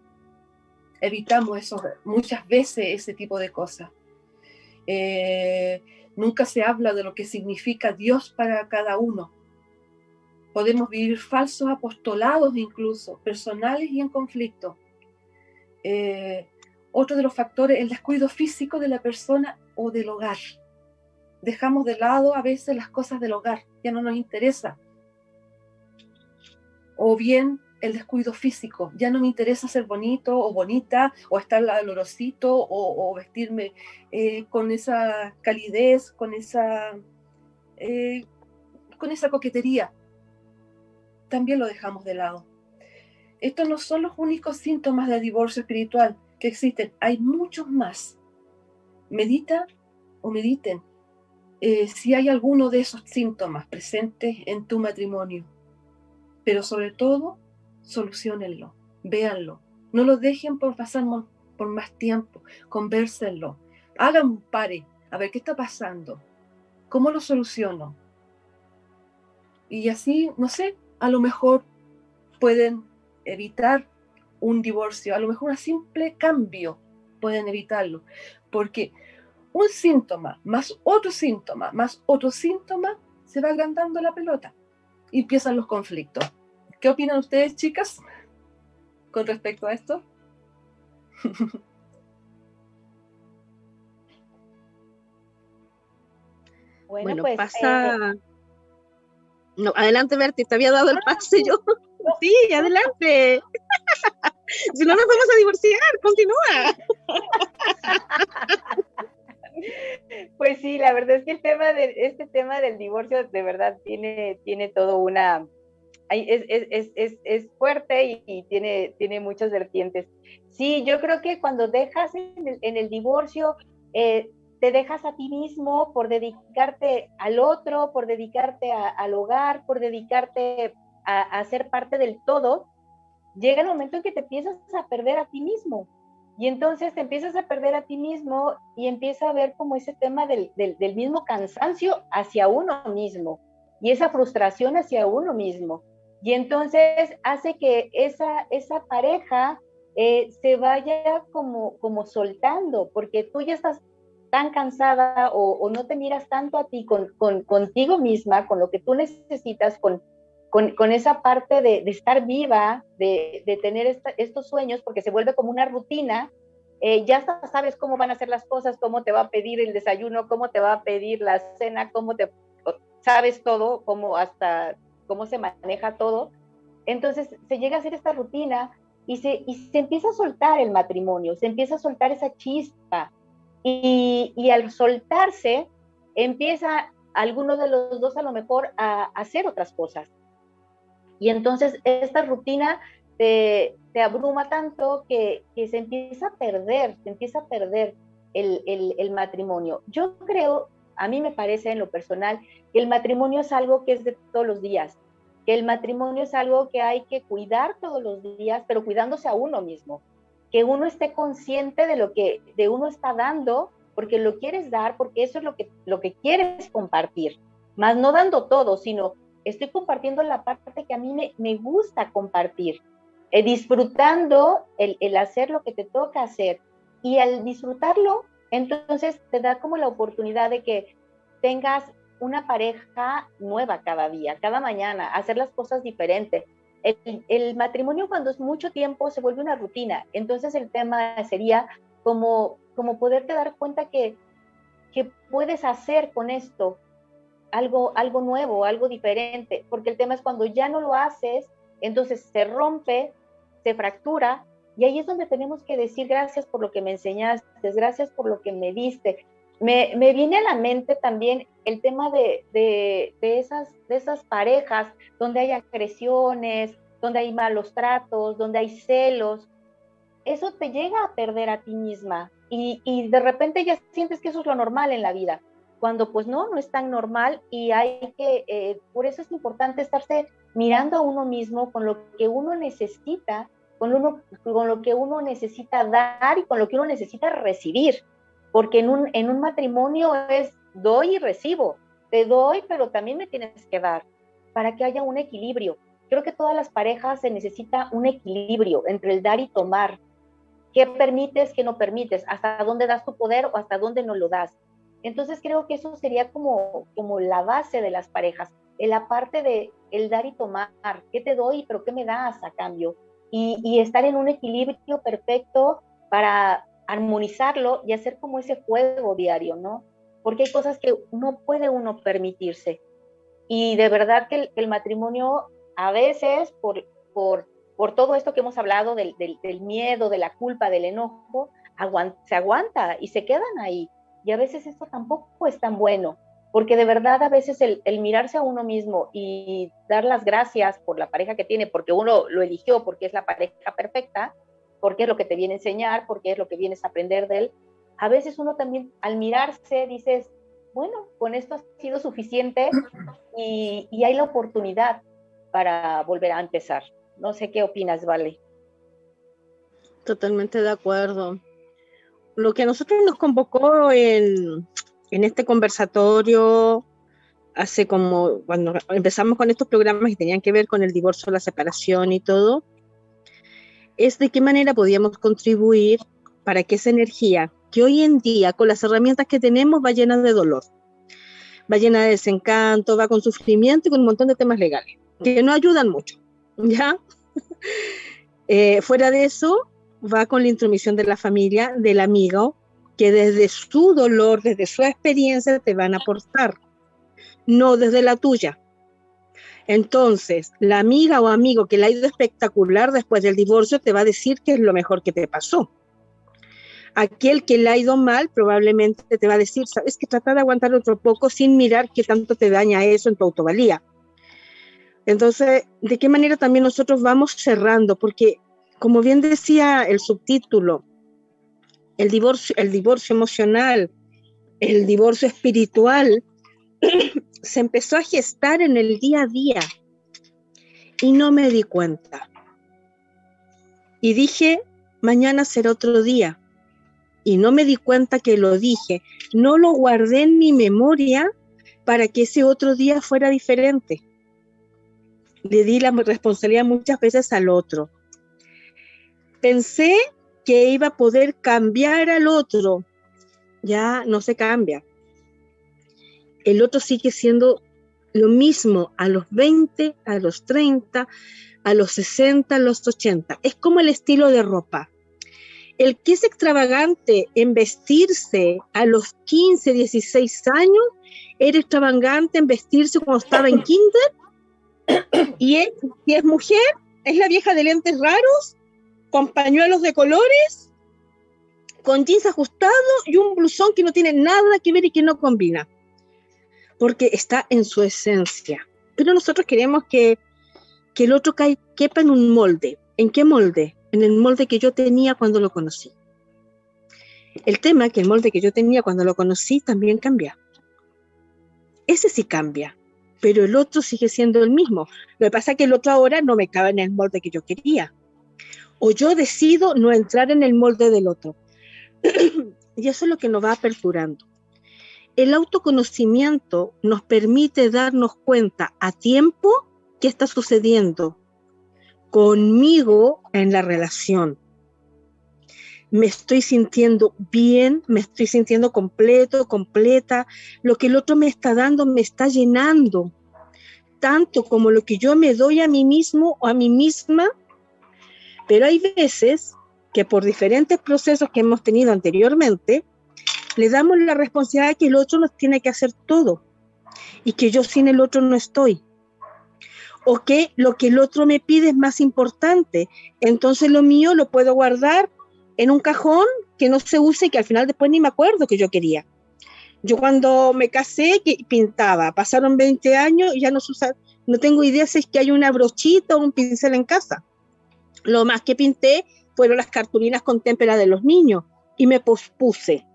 Evitamos eso, muchas veces ese tipo de cosas. Eh, nunca se habla de lo que significa Dios para cada uno. Podemos vivir falsos apostolados incluso, personales y en conflicto. Eh, otro de los factores, el descuido físico de la persona o del hogar dejamos de lado a veces las cosas del hogar, ya no nos interesa. O bien el descuido físico, ya no me interesa ser bonito o bonita, o estar olorosito, o, o vestirme eh, con esa calidez, con esa, eh, con esa coquetería. También lo dejamos de lado. Estos no son los únicos síntomas de divorcio espiritual que existen, hay muchos más. Medita o mediten eh, si hay alguno de esos síntomas presentes en tu matrimonio. Pero sobre todo, solucionenlo, véanlo. No lo dejen por pasar por más tiempo, conversenlo. Hagan un pare, a ver qué está pasando, cómo lo soluciono. Y así, no sé, a lo mejor pueden evitar un divorcio, a lo mejor un simple cambio pueden evitarlo, porque un síntoma más otro síntoma más otro síntoma, se va agrandando la pelota y empiezan los conflictos. ¿Qué opinan ustedes, chicas, con respecto a esto? bueno, pues, pasa... Eh, no, adelante, Berti, te había dado el pase yo. Sí, adelante. si no nos vamos a divorciar, continúa. Pues sí, la verdad es que el tema de este tema del divorcio de verdad tiene, tiene todo una es, es, es, es fuerte y, tiene, tiene muchas vertientes. Sí, yo creo que cuando dejas en el, divorcio, eh, te dejas a ti mismo por dedicarte al otro, por dedicarte al hogar, por dedicarte a, a ser parte del todo, llega el momento en que te empiezas a perder a ti mismo y entonces te empiezas a perder a ti mismo y empieza a ver como ese tema del, del, mismo cansancio hacia uno mismo y esa frustración hacia uno mismo. Y entonces hace que esa, esa pareja eh, se vaya como, como soltando, porque tú ya estás tan cansada o, no te miras tanto a ti con, con, contigo misma, con lo que tú necesitas, con, con, esa parte de, estar viva, de, tener estos sueños, porque se vuelve como una rutina, eh, ya sabes cómo van a ser las cosas, cómo te va a pedir el desayuno, cómo te va a pedir la cena, cómo te sabes todo, cómo hasta cómo se maneja todo. Entonces se llega a hacer esta rutina y se, empieza a soltar el matrimonio, se empieza a soltar esa chispa. Y al soltarse, empieza alguno de los dos a lo mejor a hacer otras cosas y entonces esta rutina te, abruma tanto que, se empieza a perder, se empieza a perder el, matrimonio. Yo creo, a mí me parece en lo personal, que el matrimonio es algo que es de todos los días, que el matrimonio es algo que hay que cuidar todos los días, pero cuidándose a uno mismo, que uno esté consciente de lo que de uno está dando, porque lo quieres dar, porque eso es lo que, lo que quieres compartir, más no dando todo, sino estoy compartiendo la parte que a mí me, me gusta compartir, eh, disfrutando el, el, hacer lo que te toca hacer. Y al disfrutarlo, entonces te da como la oportunidad de que tengas una pareja nueva cada día, cada mañana, hacer las cosas diferentes. el, matrimonio cuando es mucho tiempo se vuelve una rutina. Entonces el tema sería como, como poderte dar cuenta que, que puedes hacer con esto algo, algo nuevo, algo diferente, porque el tema es cuando ya no lo haces, entonces se rompe, se fractura, y ahí es donde tenemos que decir gracias por lo que me enseñaste, gracias por lo que me diste. Me, me viene a la mente también el tema de, de, de, esas, de esas parejas donde hay agresiones, donde hay malos tratos, donde hay celos. Eso te llega a perder a ti misma y, y de repente ya sientes que eso es lo normal en la vida cuando pues no, no es tan normal y hay que, eh, por eso es importante estarse mirando a uno mismo con lo que uno necesita, con, con lo que uno necesita dar y con lo que uno necesita recibir, porque en un, en un matrimonio es doy y recibo, te doy, pero también me tienes que dar, para que haya un equilibrio. Creo que todas las parejas se necesita un equilibrio entre el dar y tomar. ¿Qué permites, qué no permites? ¿Hasta dónde das tu poder o hasta dónde no lo das? Entonces creo que eso sería como, como la base de las parejas, en la parte de el dar y tomar, qué te doy, pero qué me das a cambio, y, estar en un equilibrio perfecto para armonizarlo y hacer como ese juego diario, ¿no? Porque hay cosas que no puede uno permitirse. Y de verdad que el, matrimonio a veces, por, por, por, todo esto que hemos hablado del, del, miedo, de la culpa, del enojo, se aguanta y se quedan ahí. Y a veces esto tampoco es tan bueno, porque de verdad a veces el, mirarse a uno mismo y dar las gracias por la pareja que tiene, porque uno lo eligió, porque es la pareja perfecta, porque es lo que te viene a enseñar, porque es lo que vienes a aprender de él, a veces uno también al mirarse dices, bueno, con esto ha sido suficiente y, y hay la oportunidad para volver a empezar. No sé qué opinas, Vale. Totalmente de acuerdo lo que a nosotros nos convocó en, este conversatorio hace como cuando empezamos con estos programas que tenían que ver con el divorcio, la separación y todo, es de qué manera podíamos contribuir para que esa energía que hoy en día con las herramientas que tenemos va llena de dolor, va llena de desencanto, va con sufrimiento y con un montón de temas legales, que no ayudan mucho, ¿ya? Eh, fuera de eso, va con la intromisión de la familia, del amigo, que desde su dolor, desde su experiencia te van a aportar, no desde la tuya. Entonces, la amiga o amigo que le ha ido espectacular después del divorcio te va a decir que es lo mejor que te pasó. Aquel que le ha ido mal probablemente te va a decir, sabes que trata de aguantar otro poco sin mirar qué tanto te daña eso en tu autovalía. Entonces, ¿de qué manera también nosotros vamos cerrando? Porque como bien decía el subtítulo, el divorcio, el divorcio emocional, el divorcio espiritual, se empezó a gestar en el día a día y no me di cuenta. Y dije, mañana será otro día. Y no me di cuenta que lo dije. No lo guardé en mi memoria para que ese otro día fuera diferente. Le di la responsabilidad muchas veces al otro pensé que iba a poder cambiar al otro. Ya no se cambia. El otro sigue siendo lo mismo a los 20, a los 30, a los 60, a los 80. Es como el estilo de ropa. El que es extravagante en vestirse a los 15, 16 años, era extravagante en vestirse cuando estaba en kinder. Y es, si es mujer, es la vieja de lentes raros con pañuelos de colores, con jeans ajustados y un blusón que no tiene nada que ver y que no combina, porque está en su esencia. Pero nosotros queremos que, que el otro quepa en un molde. ¿En qué molde? En el molde que yo tenía cuando lo conocí. El tema es que el molde que yo tenía cuando lo conocí también cambia. Ese sí cambia, pero el otro sigue siendo el mismo. Lo que pasa es que el otro ahora no me cabe en el molde que yo quería o yo decido no entrar en el molde del otro. y eso es lo que nos va aperturando. El autoconocimiento nos permite darnos cuenta a tiempo qué está sucediendo conmigo en la relación. Me estoy sintiendo bien, me estoy sintiendo completo, completa. Lo que el otro me está dando me está llenando. tanto como lo que yo me doy a mí mismo o a mí misma, pero hay veces que por diferentes procesos que hemos tenido anteriormente, le damos la responsabilidad que el otro nos tiene que hacer todo y que yo sin el otro no estoy. O que lo que el otro me pide es más importante. Entonces lo mío lo puedo guardar en un cajón que no se use y que al final después ni me acuerdo que yo quería. Yo cuando me casé que pintaba, pasaron 20 años y ya no usa, no tengo idea si es que hay una brochita o un pincel en casa. Lo más que pinté fueron las cartulinas con témpera de los niños y me pospuse.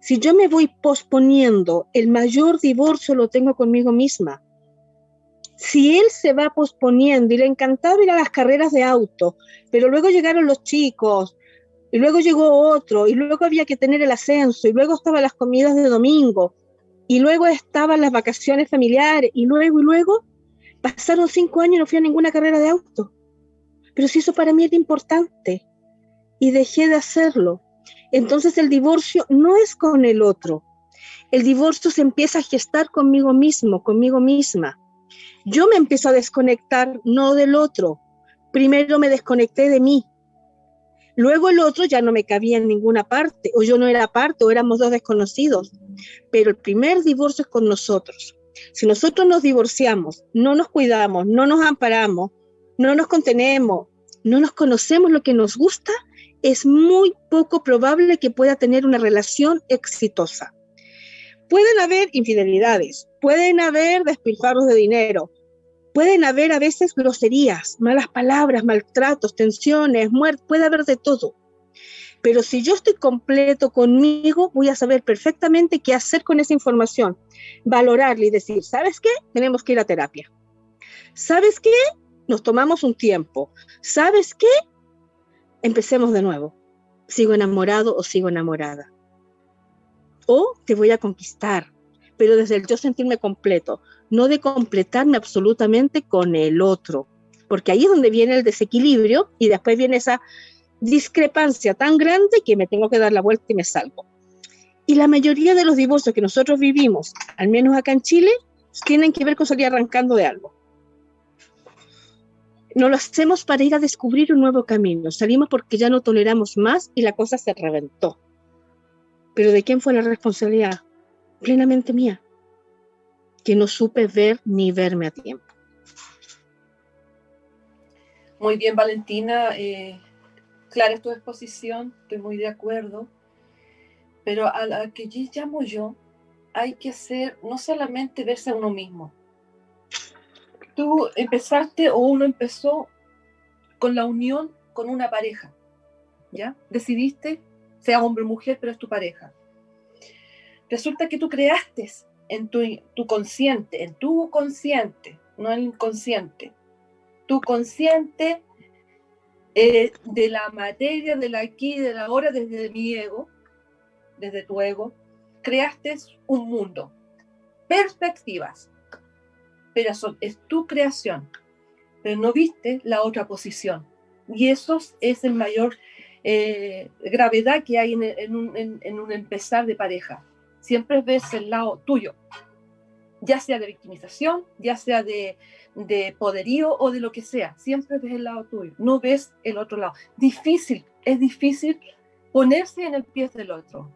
Si yo me voy posponiendo, el mayor divorcio lo tengo conmigo misma. Si él se va posponiendo y le encantaba ir a las carreras de auto, pero luego llegaron los chicos, y luego llegó otro, y luego había que tener el ascenso, y luego estaban las comidas de domingo, y luego estaban las vacaciones familiares, y luego, y luego, pasaron cinco años y no fui a ninguna carrera de auto. Pero si eso para mí era importante, y dejé de hacerlo. Entonces el divorcio no es con el otro. El divorcio se empieza a gestar conmigo mismo, conmigo misma. Yo me empiezo a desconectar, no del otro. Primero me desconecté de mí, Luego el otro ya no me cabía en ninguna parte, o yo no era parte, o éramos dos desconocidos. Pero el primer divorcio es con nosotros. Si nosotros nos divorciamos, no nos cuidamos, no nos amparamos, no nos contenemos, no nos conocemos lo que nos gusta, es muy poco probable que pueda tener una relación exitosa. Pueden haber infidelidades, pueden haber despilfarros de dinero, Pueden haber a veces groserías, malas palabras, maltratos, tensiones, muerte, puede haber de todo. Pero si yo estoy completo conmigo, voy a saber perfectamente qué hacer con esa información, valorarla y decir, ¿sabes qué? Tenemos que ir a terapia. ¿Sabes qué? Nos tomamos un tiempo. ¿Sabes qué? Empecemos de nuevo. Sigo enamorado o sigo enamorada. O te voy a conquistar, pero desde el yo sentirme completo, no de completarme absolutamente con el otro, porque ahí es donde viene el desequilibrio y después viene esa discrepancia tan grande que me tengo que dar la vuelta y me salgo. Y la mayoría de los divorcios que nosotros vivimos, al menos acá en Chile, tienen que ver con salir arrancando de algo. No lo hacemos para ir a descubrir un nuevo camino. Salimos porque ya no toleramos más y la cosa se reventó. Pero ¿de quién fue la responsabilidad? Plenamente mía que no supe ver ni verme a tiempo. Muy bien, Valentina. Eh, clara es tu exposición, estoy muy de acuerdo. Pero a la que llamo yo, hay que hacer no solamente verse a uno mismo. Tú empezaste o uno empezó con la unión con una pareja, ¿ya? Decidiste, sea hombre o mujer, pero es tu pareja. Resulta que tú creaste en tu, tu consciente, en tu consciente, no en el inconsciente. Tu consciente eh, de la materia, del aquí, de la ahora, desde mi ego, desde tu ego, creaste un mundo, perspectivas, pero es tu creación, pero no viste la otra posición. Y eso es el mayor eh, gravedad que hay en, un, en un empezar de pareja siempre ves el lado tuyo, ya sea de victimización, ya sea de, de poderío o de lo que sea, siempre ves el lado tuyo, no ves el otro lado. Difícil, es difícil ponerse en el pie del otro.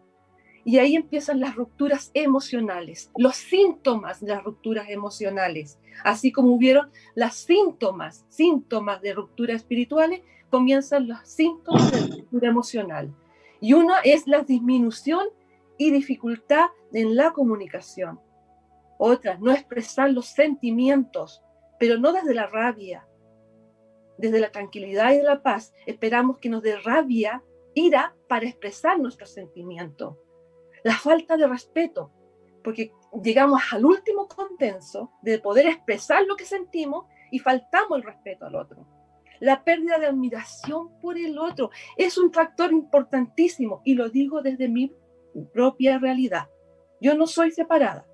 Y ahí empiezan las rupturas emocionales, los síntomas de las rupturas emocionales. Así como hubieron las síntomas, síntomas de ruptura espirituales, comienzan los síntomas de ruptura emocional. Y uno es la disminución y dificultad en la comunicación. Otra, no expresar los sentimientos, pero no desde la rabia, desde la tranquilidad y la paz. Esperamos que nos dé rabia, ira, para expresar nuestros sentimientos. La falta de respeto, porque llegamos al último contenso de poder expresar lo que sentimos y faltamos el respeto al otro. La pérdida de admiración por el otro es un factor importantísimo y lo digo desde mi propia realidad. Yo no soy separada,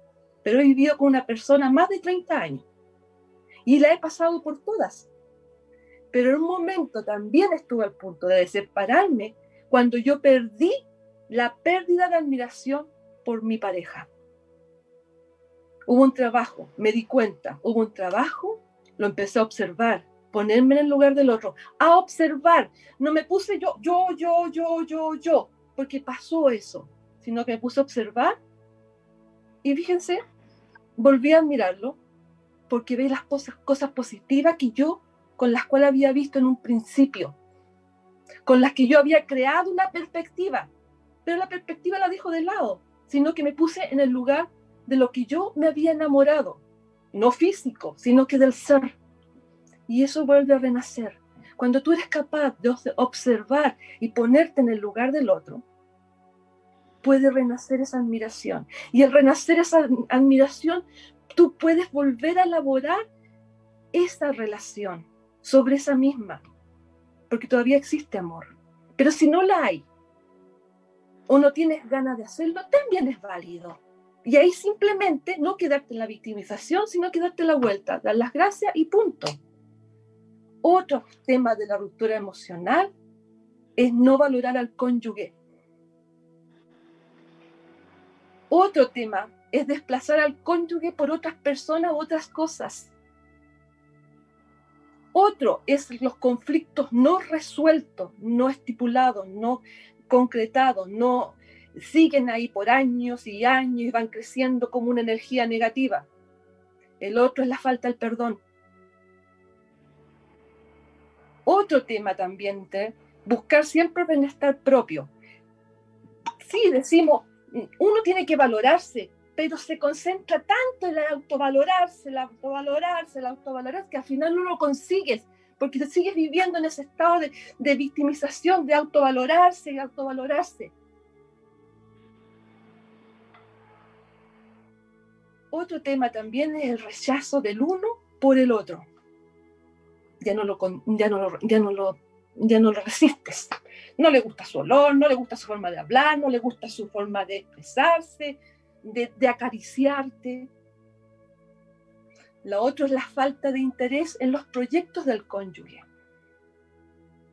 pero he vivido con una persona más de 30 años y la he pasado por todas. Pero en un momento también estuve al punto de separarme cuando yo perdí la pérdida de admiración por mi pareja. Hubo un trabajo, me di cuenta, hubo un trabajo, lo empecé a observar, ponerme en el lugar del otro, a observar. No me puse yo, yo, yo, yo, yo, yo, porque pasó eso, sino que me puse a observar y fíjense, volví a admirarlo porque ve las cosas, cosas positivas que yo, con las cuales había visto en un principio, con las que yo había creado una perspectiva, pero la perspectiva la dejo de lado, sino que me puse en el lugar de lo que yo me había enamorado, no físico, sino que del ser. Y eso vuelve a renacer. Cuando tú eres capaz de observar y ponerte en el lugar del otro, puede renacer esa admiración. Y al renacer esa admiración, tú puedes volver a elaborar esa relación sobre esa misma, porque todavía existe amor. Pero si no la hay, o no tienes ganas de hacerlo, también es válido. Y ahí simplemente no quedarte en la victimización, sino que darte la vuelta, dar las gracias y punto. Otro tema de la ruptura emocional es no valorar al cónyuge. Otro tema es desplazar al cónyuge por otras personas u otras cosas. Otro es los conflictos no resueltos, no estipulados, no concretados, no siguen ahí por años y años y van creciendo como una energía negativa. El otro es la falta del perdón. Otro tema también, buscar siempre el bienestar propio. Sí, decimos, uno tiene que valorarse, pero se concentra tanto en el autovalorarse, el autovalorarse, el autovalorarse, que al final no lo consigues, porque sigues viviendo en ese estado de, victimización, de autovalorarse y autovalorarse. Otro tema también es el rechazo del uno por el otro. Ya no lo, ya no lo, ya no lo, ya no lo resistes. No le gusta su olor, no le gusta su forma de hablar, no le gusta su forma de expresarse, de acariciarte. Lo otro es la falta de interés en los proyectos del cónyuge.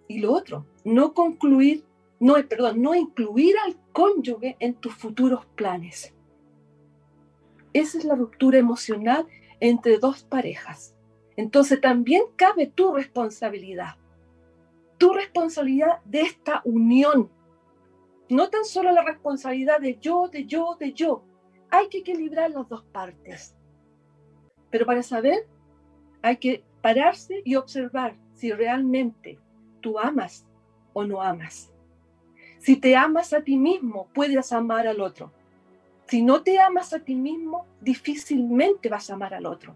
Y lo otro, no concluir, no, perdón, no incluir al cónyuge en tus futuros planes. Esa es la ruptura emocional entre dos parejas. Entonces también cabe tu responsabilidad, tu responsabilidad de esta unión. No tan solo la responsabilidad de yo, de yo, de yo. Hay que equilibrar las dos partes. Pero para saber, hay que pararse y observar si realmente tú amas o no amas. Si te amas a ti mismo, puedes amar al otro. Si no te amas a ti mismo, difícilmente vas a amar al otro.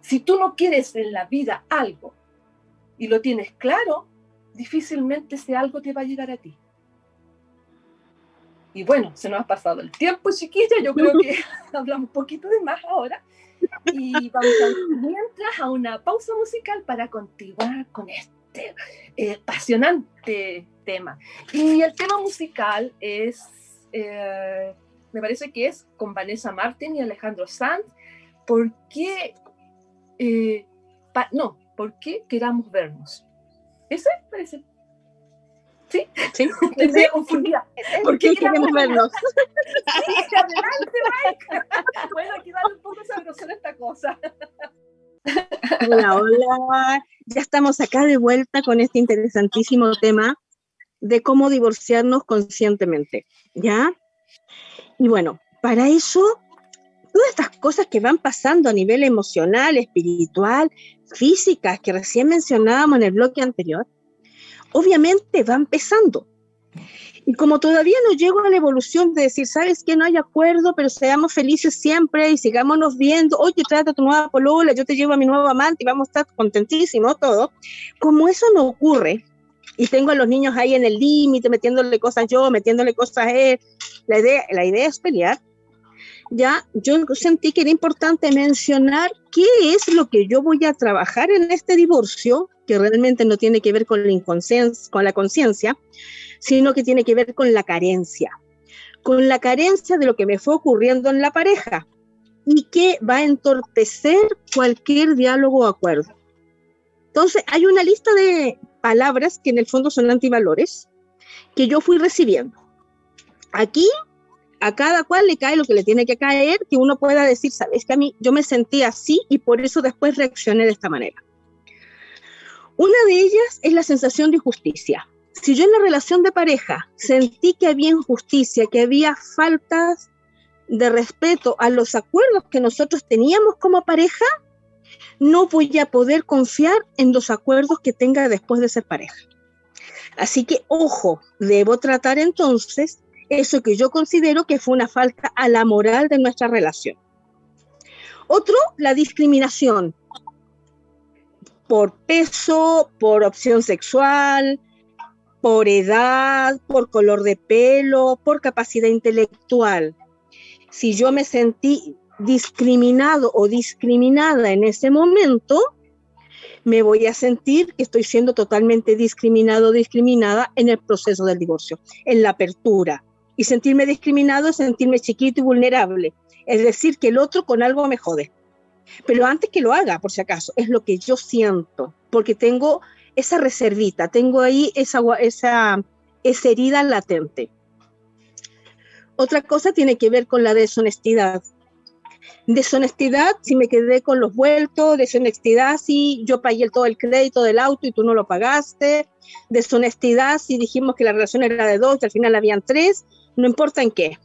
Si tú no quieres en la vida algo y lo tienes claro, difícilmente ese algo te va a llegar a ti. Y bueno, se nos ha pasado el tiempo, chiquilla. Yo creo que hablamos un poquito de más ahora. Y vamos a, mientras a una pausa musical para continuar con este eh, apasionante tema. Y el tema musical es eh, me parece que es con Vanessa Martin y Alejandro Sanz, ¿por qué, eh, no, ¿por qué queramos vernos? ¿Ese parece? ¿Sí? Sí. Estoy confundida. ¿Por qué queremos vernos? sí, adelante, Mike. bueno, aquí darle un poco sabrosura esta cosa. Hola, hola. Ya estamos acá de vuelta con este interesantísimo tema de cómo divorciarnos conscientemente, ¿ya? Y bueno, para eso, todas estas cosas que van pasando a nivel emocional, espiritual, físicas, que recién mencionábamos en el bloque anterior, obviamente van pesando. Y como todavía no llego a la evolución de decir, sabes que no hay acuerdo, pero seamos felices siempre y sigámonos viendo, oye, trata tu nueva polola, yo te llevo a mi nuevo amante y vamos a estar contentísimos todo, como eso no ocurre, y tengo a los niños ahí en el límite, metiéndole cosas yo, metiéndole cosas él. La idea, la idea es pelear. Ya yo sentí que era importante mencionar qué es lo que yo voy a trabajar en este divorcio, que realmente no tiene que ver con la con la conciencia, sino que tiene que ver con la carencia, con la carencia de lo que me fue ocurriendo en la pareja y que va a entorpecer cualquier diálogo o acuerdo. Entonces, hay una lista de palabras que en el fondo son antivalores que yo fui recibiendo. Aquí a cada cual le cae lo que le tiene que caer, que uno pueda decir, sabes que a mí yo me sentí así y por eso después reaccioné de esta manera. Una de ellas es la sensación de injusticia. Si yo en la relación de pareja sentí que había injusticia, que había faltas de respeto a los acuerdos que nosotros teníamos como pareja, no voy a poder confiar en los acuerdos que tenga después de ser pareja. Así que, ojo, debo tratar entonces eso que yo considero que fue una falta a la moral de nuestra relación. Otro, la discriminación por peso, por opción sexual, por edad, por color de pelo, por capacidad intelectual. Si yo me sentí discriminado o discriminada en ese momento, me voy a sentir que estoy siendo totalmente discriminado o discriminada en el proceso del divorcio, en la apertura. Y sentirme discriminado es sentirme chiquito y vulnerable. Es decir, que el otro con algo me jode. Pero antes que lo haga, por si acaso, es lo que yo siento, porque tengo esa reservita, tengo ahí esa, esa, esa herida latente. Otra cosa tiene que ver con la deshonestidad. Deshonestidad si me quedé con los vueltos, deshonestidad si yo pagué todo el crédito del auto y tú no lo pagaste, deshonestidad si dijimos que la relación era de dos y al final habían tres, no importa en qué.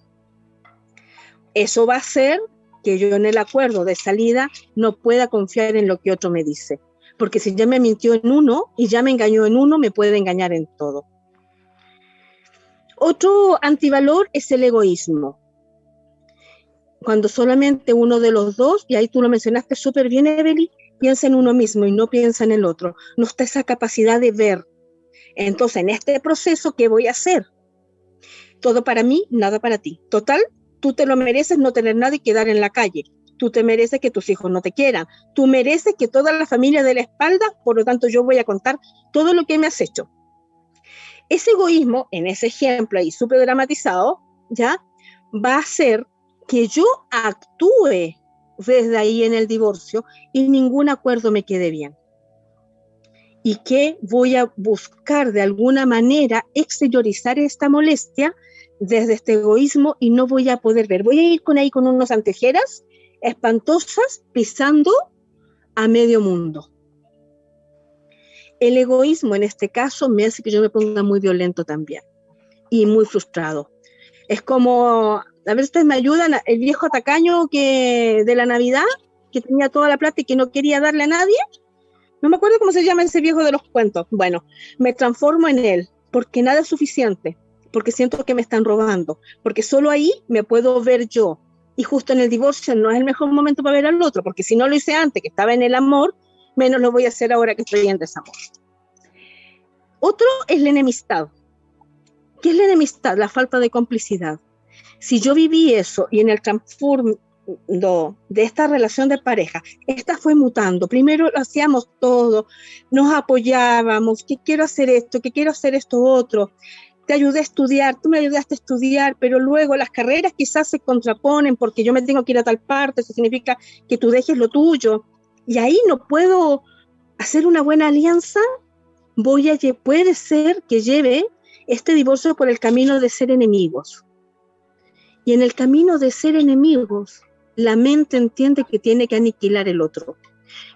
Eso va a hacer que yo en el acuerdo de salida no pueda confiar en lo que otro me dice. Porque si ya me mintió en uno y ya me engañó en uno, me puede engañar en todo. Otro antivalor es el egoísmo. Cuando solamente uno de los dos, y ahí tú lo mencionaste súper bien, Evelyn, piensa en uno mismo y no piensa en el otro. No está esa capacidad de ver. Entonces, en este proceso, ¿qué voy a hacer? Todo para mí, nada para ti. Total, tú te lo mereces no tener nada y quedar en la calle. Tú te mereces que tus hijos no te quieran. Tú mereces que toda la familia de la espalda, por lo tanto yo voy a contar todo lo que me has hecho. Ese egoísmo, en ese ejemplo ahí súper dramatizado, ¿ya? Va a hacer que yo actúe desde ahí en el divorcio y ningún acuerdo me quede bien. Y que voy a buscar de alguna manera exteriorizar esta molestia desde este egoísmo y no voy a poder ver. Voy a ir con ahí con unos antejeras espantosas pisando a medio mundo. El egoísmo en este caso me hace que yo me ponga muy violento también y muy frustrado. Es como, a ver, ustedes me ayudan, el viejo tacaño que de la Navidad, que tenía toda la plata y que no quería darle a nadie. No me acuerdo cómo se llama ese viejo de los cuentos. Bueno, me transformo en él porque nada es suficiente porque siento que me están robando, porque solo ahí me puedo ver yo. Y justo en el divorcio no es el mejor momento para ver al otro, porque si no lo hice antes, que estaba en el amor, menos lo voy a hacer ahora que estoy en desamor. Otro es la enemistad. ¿Qué es la enemistad? La falta de complicidad. Si yo viví eso y en el transformo de esta relación de pareja, esta fue mutando. Primero lo hacíamos todo, nos apoyábamos, que quiero hacer esto, que quiero hacer esto otro te ayudé a estudiar, tú me ayudaste a estudiar, pero luego las carreras quizás se contraponen porque yo me tengo que ir a tal parte, eso significa que tú dejes lo tuyo. Y ahí no puedo hacer una buena alianza, voy a, puede ser que lleve este divorcio por el camino de ser enemigos. Y en el camino de ser enemigos, la mente entiende que tiene que aniquilar el otro,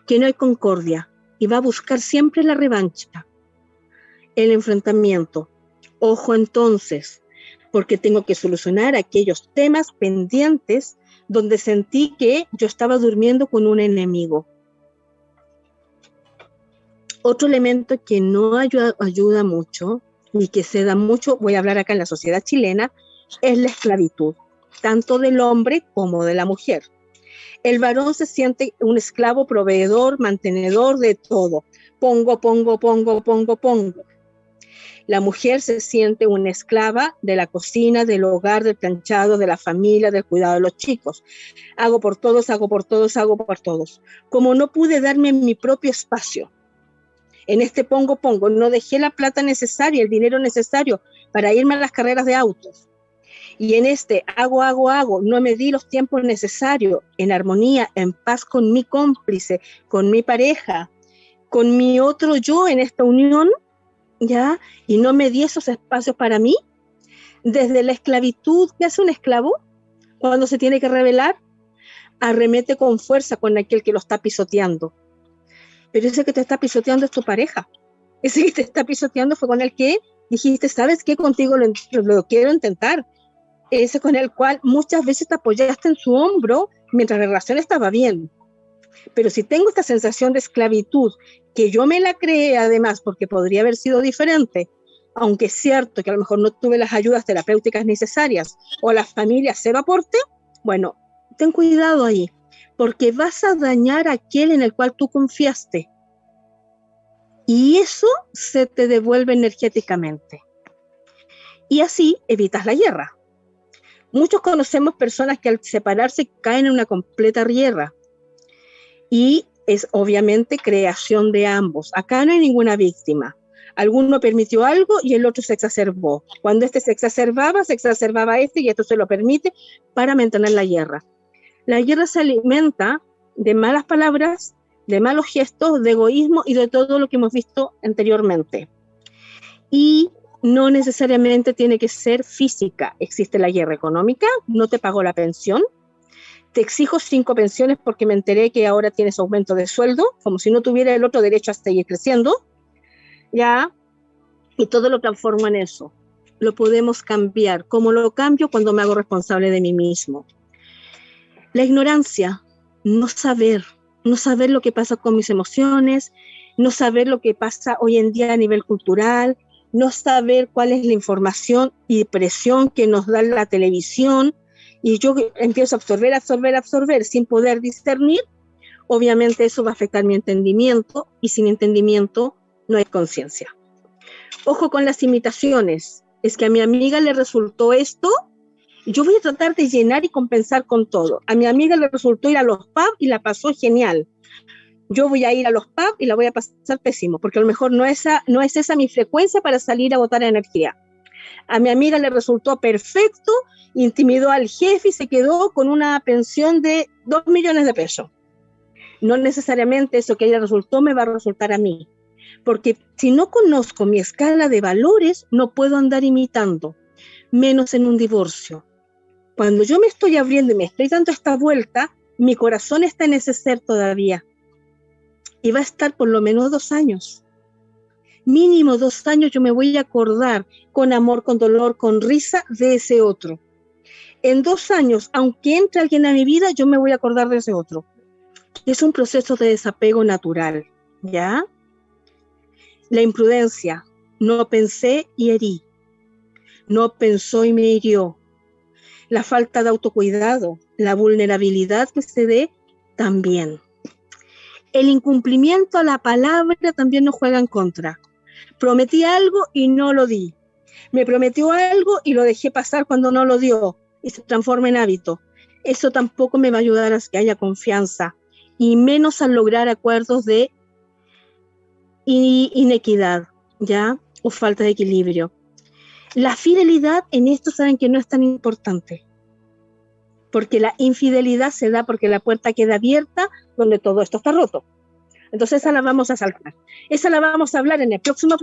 que no hay concordia y va a buscar siempre la revancha, el enfrentamiento, Ojo entonces, porque tengo que solucionar aquellos temas pendientes donde sentí que yo estaba durmiendo con un enemigo. Otro elemento que no ayuda, mucho y que se da mucho, voy a hablar acá en la sociedad chilena, es la esclavitud, tanto del hombre como de la mujer. El varón se siente un esclavo proveedor, mantenedor de todo. Pongo, pongo, pongo, pongo, pongo. La mujer se siente una esclava de la cocina, del hogar, del planchado, de la familia, del cuidado de los chicos. Hago por todos, hago por todos, hago por todos. Como no pude darme mi propio espacio, en este pongo, pongo, no dejé la plata necesaria, el dinero necesario para irme a las carreras de autos. Y en este hago, hago, hago, no me di los tiempos necesarios en armonía, en paz con mi cómplice, con mi pareja, con mi otro yo en esta unión, ¿ya? Y no me di esos espacios para mí, desde la esclavitud que hace un esclavo cuando se tiene que rebelar, arremete con fuerza con aquel que lo está pisoteando. Pero ese que te está pisoteando es tu pareja. Ese que te está pisoteando fue con el que dijiste, ¿sabes qué? Contigo lo, lo quiero intentar. Ese con el cual muchas veces te apoyaste en su hombro mientras la relación estaba bien. Pero si tengo esta sensación de esclavitud, que yo me la creé además porque podría haber sido diferente, aunque es cierto que a lo mejor no tuve las ayudas terapéuticas necesarias o la familia cero aporte, bueno, ten cuidado ahí, porque vas a dañar a aquel en el cual tú confiaste. Y eso se te devuelve energéticamente. Y así evitas la guerra. Muchos conocemos personas que al separarse caen en una completa guerra. Y es obviamente creación de ambos. Acá no hay ninguna víctima. Alguno permitió algo y el otro se exacerbó. Cuando este se exacerbaba, se exacerbaba este y esto se lo permite para mantener la guerra. La guerra se alimenta de malas palabras, de malos gestos, de egoísmo y de todo lo que hemos visto anteriormente. Y no necesariamente tiene que ser física. Existe la guerra económica, no te pago la pensión, te exijo cinco pensiones porque me enteré que ahora tienes aumento de sueldo, como si no tuviera el otro derecho a seguir creciendo, ¿ya? Y todo lo transformo en eso. Lo podemos cambiar. ¿Cómo lo cambio? Cuando me hago responsable de mí mismo. La ignorancia, no saber, no saber lo que pasa con mis emociones, no saber lo que pasa hoy en día a nivel cultural, no saber cuál es la información y presión que nos da la televisión, y yo empiezo a absorber, absorber, absorber sin poder discernir, obviamente eso va a afectar mi entendimiento y sin entendimiento no hay conciencia. Ojo con las imitaciones. Es que a mi amiga le resultó esto, yo voy a tratar de llenar y compensar con todo. A mi amiga le resultó ir a los pubs y la pasó genial. Yo voy a ir a los pubs y la voy a pasar pésimo, porque a lo mejor no, esa, no es esa mi frecuencia para salir a botar energía. A mi amiga le resultó perfecto intimidó al jefe y se quedó con una pensión de dos millones de pesos. No necesariamente eso que ella resultó me va a resultar a mí, porque si no conozco mi escala de valores, no puedo andar imitando, menos en un divorcio. Cuando yo me estoy abriendo y me estoy dando esta vuelta, mi corazón está en ese ser todavía. Y va a estar por lo menos dos años. Mínimo dos años yo me voy a acordar con amor, con dolor, con risa de ese otro en dos años, aunque entre alguien a mi vida, yo me voy a acordar de ese otro. Es un proceso de desapego natural, ¿ya? La imprudencia, no pensé y herí, no pensó y me hirió. La falta de autocuidado, la vulnerabilidad que se dé, también. El incumplimiento a la palabra también nos juega en contra. Prometí algo y no lo di. Me prometió algo y lo dejé pasar cuando no lo dio y se transforma en hábito. Eso tampoco me va a ayudar a que haya confianza y menos a lograr acuerdos de inequidad, ¿ya? O falta de equilibrio. La fidelidad en esto saben que no es tan importante, porque la infidelidad se da porque la puerta queda abierta donde todo esto está roto. Entonces esa la vamos a saltar. Esa la vamos a hablar en el próximo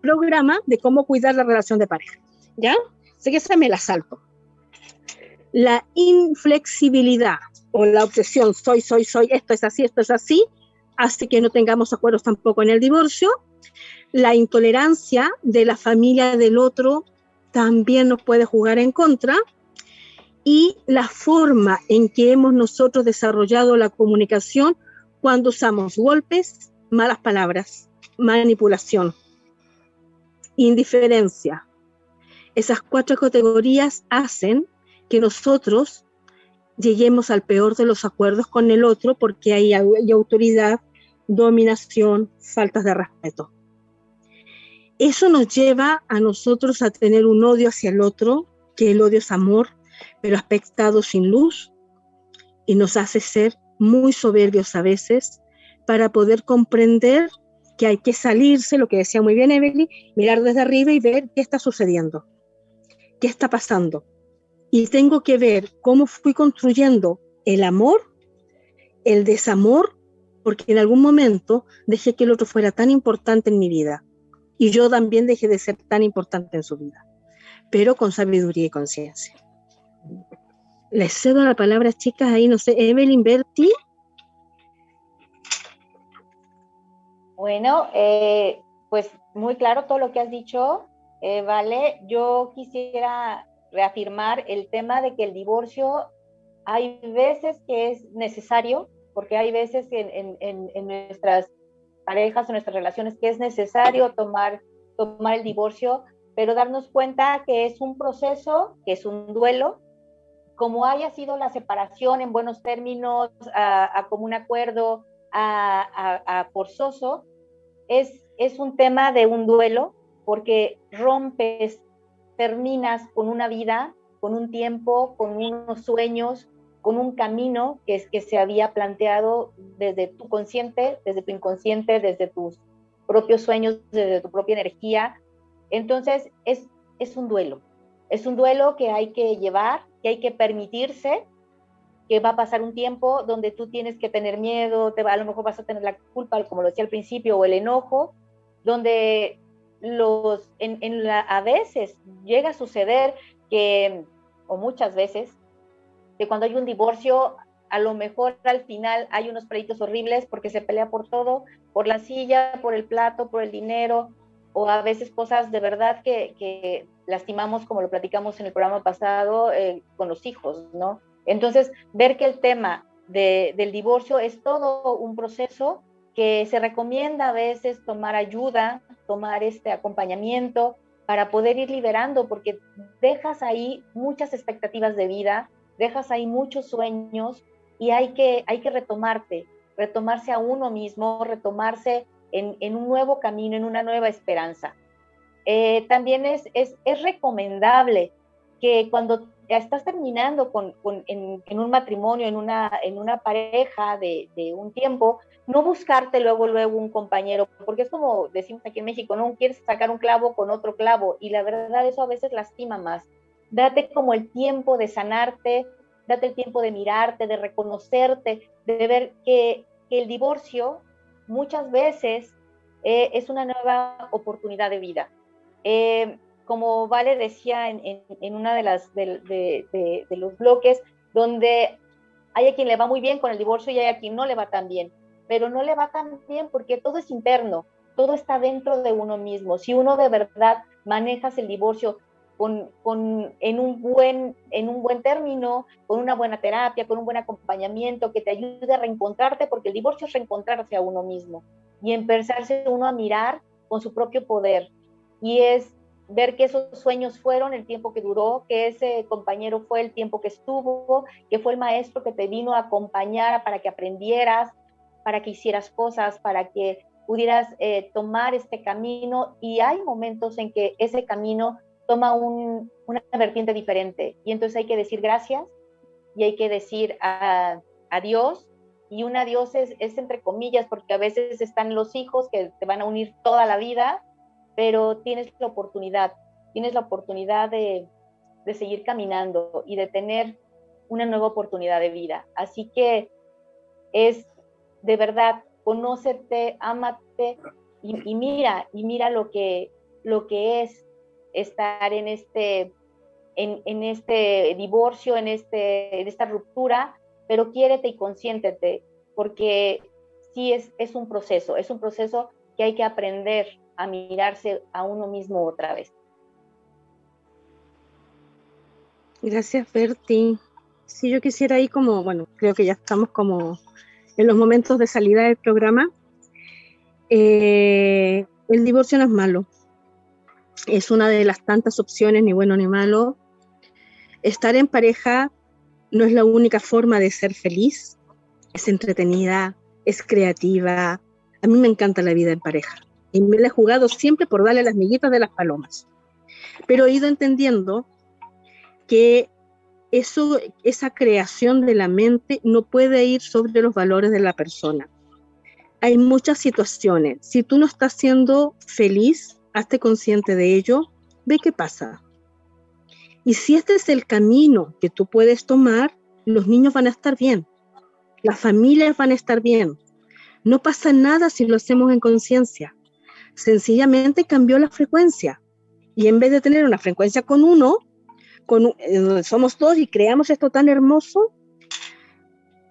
programa de cómo cuidar la relación de pareja. ¿Ya? Así que esa me la salto la inflexibilidad o la obsesión, soy, soy, soy, esto es así, esto es así, hace que no tengamos acuerdos tampoco en el divorcio. La intolerancia de la familia del otro también nos puede jugar en contra. Y la forma en que hemos nosotros desarrollado la comunicación cuando usamos golpes, malas palabras, manipulación, indiferencia. Esas cuatro categorías hacen que nosotros lleguemos al peor de los acuerdos con el otro porque hay, autoridad, dominación, faltas de respeto. Eso nos lleva a nosotros a tener un odio hacia el otro, que el odio es amor, pero aspectado sin luz, y nos hace ser muy soberbios a veces para poder comprender que hay que salirse, lo que decía muy bien Evelyn, mirar desde arriba y ver qué está sucediendo, qué está pasando y tengo que ver cómo fui construyendo el amor, el desamor, porque en algún momento dejé que el otro fuera tan importante en mi vida y yo también dejé de ser tan importante en su vida. pero con sabiduría y conciencia. Les cedo la palabra, chicas, ahí no sé, Evelyn Berti. Bueno, eh, pues muy claro todo lo que has dicho, eh, Vale. Yo quisiera reafirmar el tema de que el divorcio hay veces que es necesario, porque hay veces en, nuestras parejas o nuestras relaciones que es necesario tomar, tomar el divorcio, pero darnos cuenta que es un proceso, que es un duelo, como haya sido la separación en buenos términos, a, a común acuerdo, a, a, forzoso, es, es un tema de un duelo, porque rompes, terminas con una vida, con un tiempo, con unos sueños, con un camino que, es, que se había planteado desde tu consciente, desde tu inconsciente, desde tus propios sueños, desde tu propia energía. Entonces, es, es un duelo. Es un duelo que hay que llevar, que hay que permitirse, que va a pasar un tiempo donde tú tienes que tener miedo, te, a lo mejor vas a tener la culpa, como lo decía al principio, o el enojo, donde a veces llega a suceder que, o muchas veces, que cuando hay un divorcio, a lo mejor al final hay unos pleitos horribles porque se pelea por todo, por la silla, por el plato, por el dinero, o a veces cosas de verdad que, lastimamos, como lo platicamos en el programa pasado, eh, con los hijos, ¿no? Entonces, ver que el tema de, del divorcio es todo un proceso que se recomienda a veces tomar ayuda, tomar este acompañamiento para poder ir liberando, porque dejas ahí muchas expectativas de vida, dejas ahí muchos sueños y hay que, hay que retomarte, retomarse a uno mismo, retomarse en, en un nuevo camino, en una nueva esperanza. Eh, también es, es, es, recomendable que cuando estás terminando con, con en, en, un matrimonio, en una, en una pareja de, de, un tiempo, no buscarte luego, luego un compañero, porque es como decimos aquí en México, no quieres sacar un clavo con otro clavo y la verdad eso a veces lastima más date como el tiempo de sanarte, date el tiempo de mirarte, de reconocerte, de ver que, el divorcio muchas veces eh, es una nueva oportunidad de vida. Eh, como Vale decía en, en, una de los bloques, donde hay a quien le va muy bien con el divorcio y hay a quien no le va tan bien, pero no le va tan bien porque todo es interno, todo está dentro de uno mismo. Si uno de verdad manejas el divorcio con, en, un buen, en un buen término, con una buena terapia, con un buen acompañamiento que te ayude a reencontrarte, porque el divorcio es reencontrarse a uno mismo y empezarse uno a mirar con su propio poder. Y es ver que esos sueños fueron el tiempo que duró, que ese compañero fue el tiempo que estuvo, que fue el maestro que te vino a acompañar para que aprendieras, para que hicieras cosas, para que pudieras eh, tomar este camino. Y hay momentos en que ese camino toma una vertiente diferente. Y entonces hay que decir gracias y hay que decir adiós. Y un adiós es, es, entre comillas, porque a veces están los hijos que te van a unir toda la vida, pero tienes la oportunidad, tienes la oportunidad de, de seguir caminando y de tener una nueva oportunidad de vida. Así que es de verdad, conócete, ámate y, mira, y mira lo que, lo que es estar en este, en, en este divorcio, en, este, en esta ruptura, pero quiérete y consiéntete, porque sí es, es un proceso, es un proceso que hay que aprender a mirarse a uno mismo otra vez. Gracias, Berti. Si yo quisiera ir como, bueno, creo que ya estamos como en los momentos de salida del programa. Eh, el divorcio no es malo, es una de las tantas opciones, ni bueno ni malo. Estar en pareja no es la única forma de ser feliz, es entretenida, es creativa. A mí me encanta la vida en pareja y me la he jugado siempre por darle las miguitas de las palomas. Pero he ido entendiendo que eso, esa creación de la mente no puede ir sobre los valores de la persona. Hay muchas situaciones. Si tú no estás siendo feliz, hazte consciente de ello, ve qué pasa. Y si este es el camino que tú puedes tomar, los niños van a estar bien, las familias van a estar bien. No pasa nada si lo hacemos en conciencia. Sencillamente cambió la frecuencia Y en vez de tener una frecuencia con uno, con, somos dos y creamos esto tan hermoso,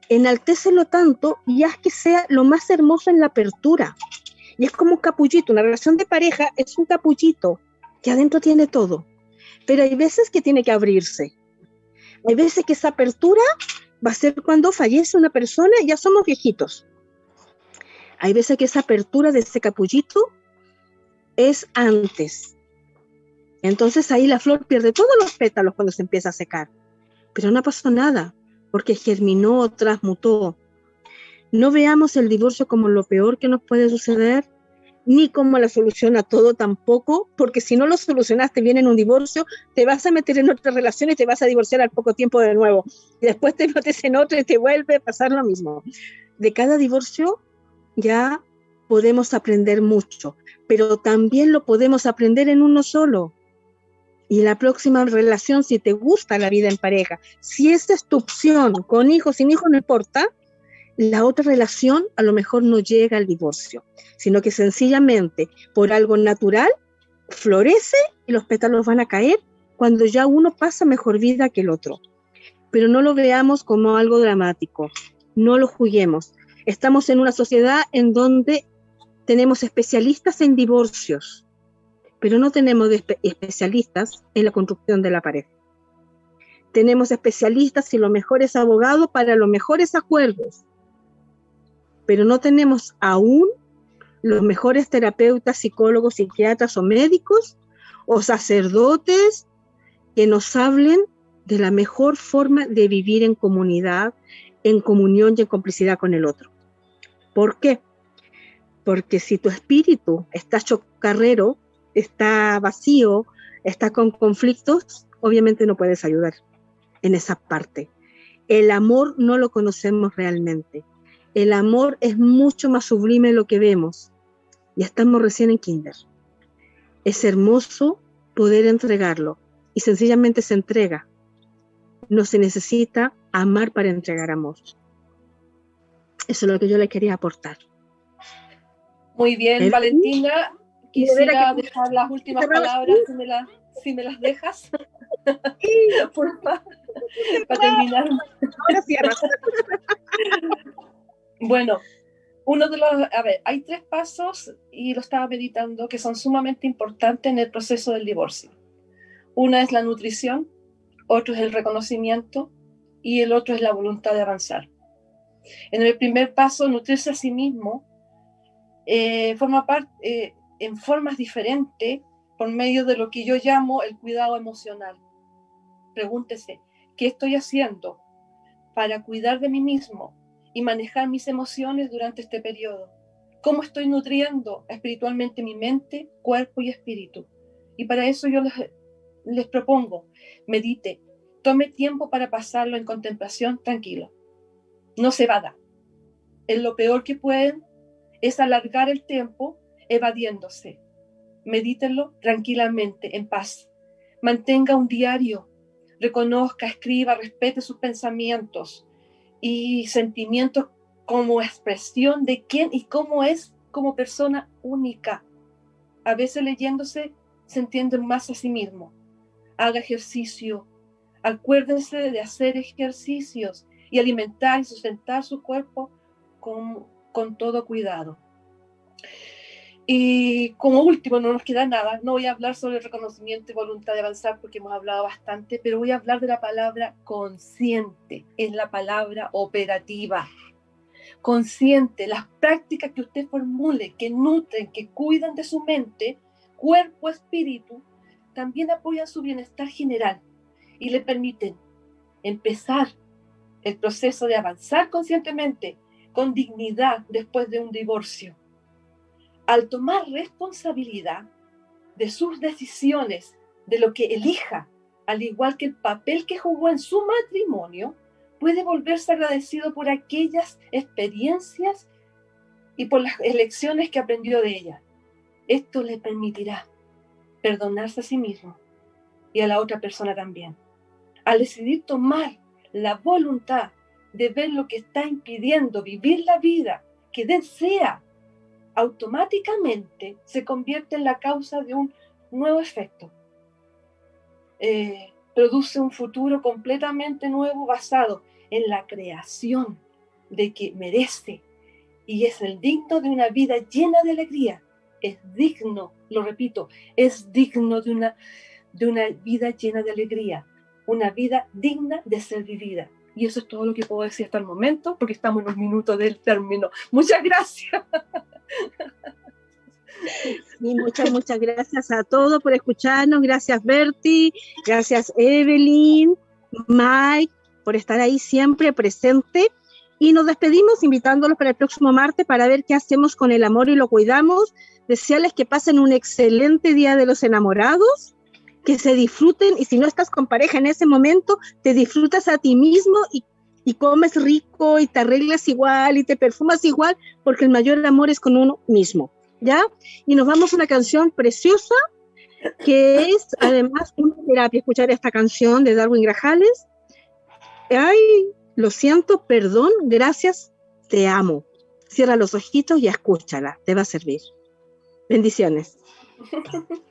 enaltécelo tanto y haz que sea lo más hermoso en la apertura. Y es como un capullito, una relación de pareja es un capullito que adentro tiene todo. Pero hay veces que tiene que abrirse. Hay veces que esa apertura va a ser cuando fallece una persona y ya somos viejitos. Hay veces que esa apertura de ese capullito es antes. Entonces ahí la flor pierde todos los pétalos cuando se empieza a secar. Pero no pasó nada porque germinó, transmutó. No veamos el divorcio como lo peor que nos puede suceder, ni como la solución a todo tampoco, porque si no lo solucionaste bien en un divorcio, te vas a meter en otra relación y te vas a divorciar al poco tiempo de nuevo. Y después te metes en otra y te vuelve a pasar lo mismo. De cada divorcio ya podemos aprender mucho, pero también lo podemos aprender en uno solo y la próxima relación, si te gusta la vida en pareja, si esta es tu opción, con hijos, sin hijos, no importa, la otra relación a lo mejor no llega al divorcio, sino que sencillamente por algo natural florece y los pétalos van a caer cuando ya uno pasa mejor vida que el otro. Pero no lo veamos como algo dramático, no lo juguemos. Estamos en una sociedad en donde tenemos especialistas en divorcios, pero no tenemos especialistas en la construcción de la pareja. Tenemos especialistas y los mejores abogados para los mejores acuerdos, pero no tenemos aún los mejores terapeutas, psicólogos, psiquiatras o médicos o sacerdotes que nos hablen de la mejor forma de vivir en comunidad, en comunión y en complicidad con el otro. ¿Por qué? Porque si tu espíritu está chocarrero, está vacío, está con conflictos, obviamente no puedes ayudar en esa parte. El amor no lo conocemos realmente. El amor es mucho más sublime de lo que vemos. Ya estamos recién en kinder. Es hermoso poder entregarlo y sencillamente se entrega. No se necesita amar para entregar amor. Eso es lo que yo le quería aportar. Muy bien, Valentina quisiera dejar las últimas palabras, si me, si me, las dejas. para terminar. Ahora bueno, uno de los, a ver, hay tres pasos y lo estaba meditando que son sumamente importantes en el proceso del divorcio. Una es la nutrición, otro es el reconocimiento y el otro es la voluntad de avanzar. En el primer paso, nutrirse a sí mismo eh, forma parte, eh, en formas diferentes por medio de lo que yo llamo el cuidado emocional. Pregúntese, ¿qué estoy haciendo para cuidar de mí mismo y manejar mis emociones durante este periodo? ¿Cómo estoy nutriendo espiritualmente mi mente, cuerpo y espíritu? Y para eso yo les, les propongo, medite, tome tiempo para pasarlo en contemplación tranquilo. No se vada. En lo peor que pueden es alargar el tiempo evadiéndose. Medítelo tranquilamente, en paz. Mantenga un diario, reconozca, escriba, respete sus pensamientos y sentimientos como expresión de quién y cómo es como persona única. A veces leyéndose se entiende más a sí mismo. Haga ejercicio. Acuérdense de hacer ejercicios y alimentar y sustentar su cuerpo con, con todo cuidado. Y como último, no nos queda nada, no voy a hablar sobre el reconocimiento y voluntad de avanzar porque hemos hablado bastante, pero voy a hablar de la palabra consciente, es la palabra operativa. Consciente, las prácticas que usted formule, que nutren, que cuidan de su mente, cuerpo, espíritu, también apoyan su bienestar general y le permiten empezar el proceso de avanzar conscientemente, con dignidad después de un divorcio al tomar responsabilidad de sus decisiones, de lo que elija, al igual que el papel que jugó en su matrimonio, puede volverse agradecido por aquellas experiencias y por las elecciones que aprendió de ella. Esto le permitirá perdonarse a sí mismo y a la otra persona también. Al decidir tomar la voluntad de ver lo que está impidiendo vivir la vida que desea automáticamente se convierte en la causa de un nuevo efecto. Eh, produce un futuro completamente nuevo basado en la creación de que merece y es el digno de una vida llena de alegría. Es digno, lo repito, es digno de una, de una vida llena de alegría, una vida digna de ser vivida. Y eso es todo lo que puedo decir hasta el momento, porque estamos en un minuto del término. Muchas gracias. Y muchas, muchas gracias a todos por escucharnos. Gracias Bertie, gracias Evelyn, Mike, por estar ahí siempre presente. Y nos despedimos invitándolos para el próximo martes para ver qué hacemos con el amor y lo cuidamos. Desearles que pasen un excelente día de los enamorados, que se disfruten y si no estás con pareja en ese momento, te disfrutas a ti mismo y, y comes rico y te arreglas igual y te perfumas igual, porque el mayor amor es con uno mismo. ¿ya? Y nos vamos a una canción preciosa que es además una terapia escuchar esta canción de Darwin Grajales. Ay, lo siento, perdón, gracias, te amo. Cierra los ojitos y escúchala, te va a servir. Bendiciones.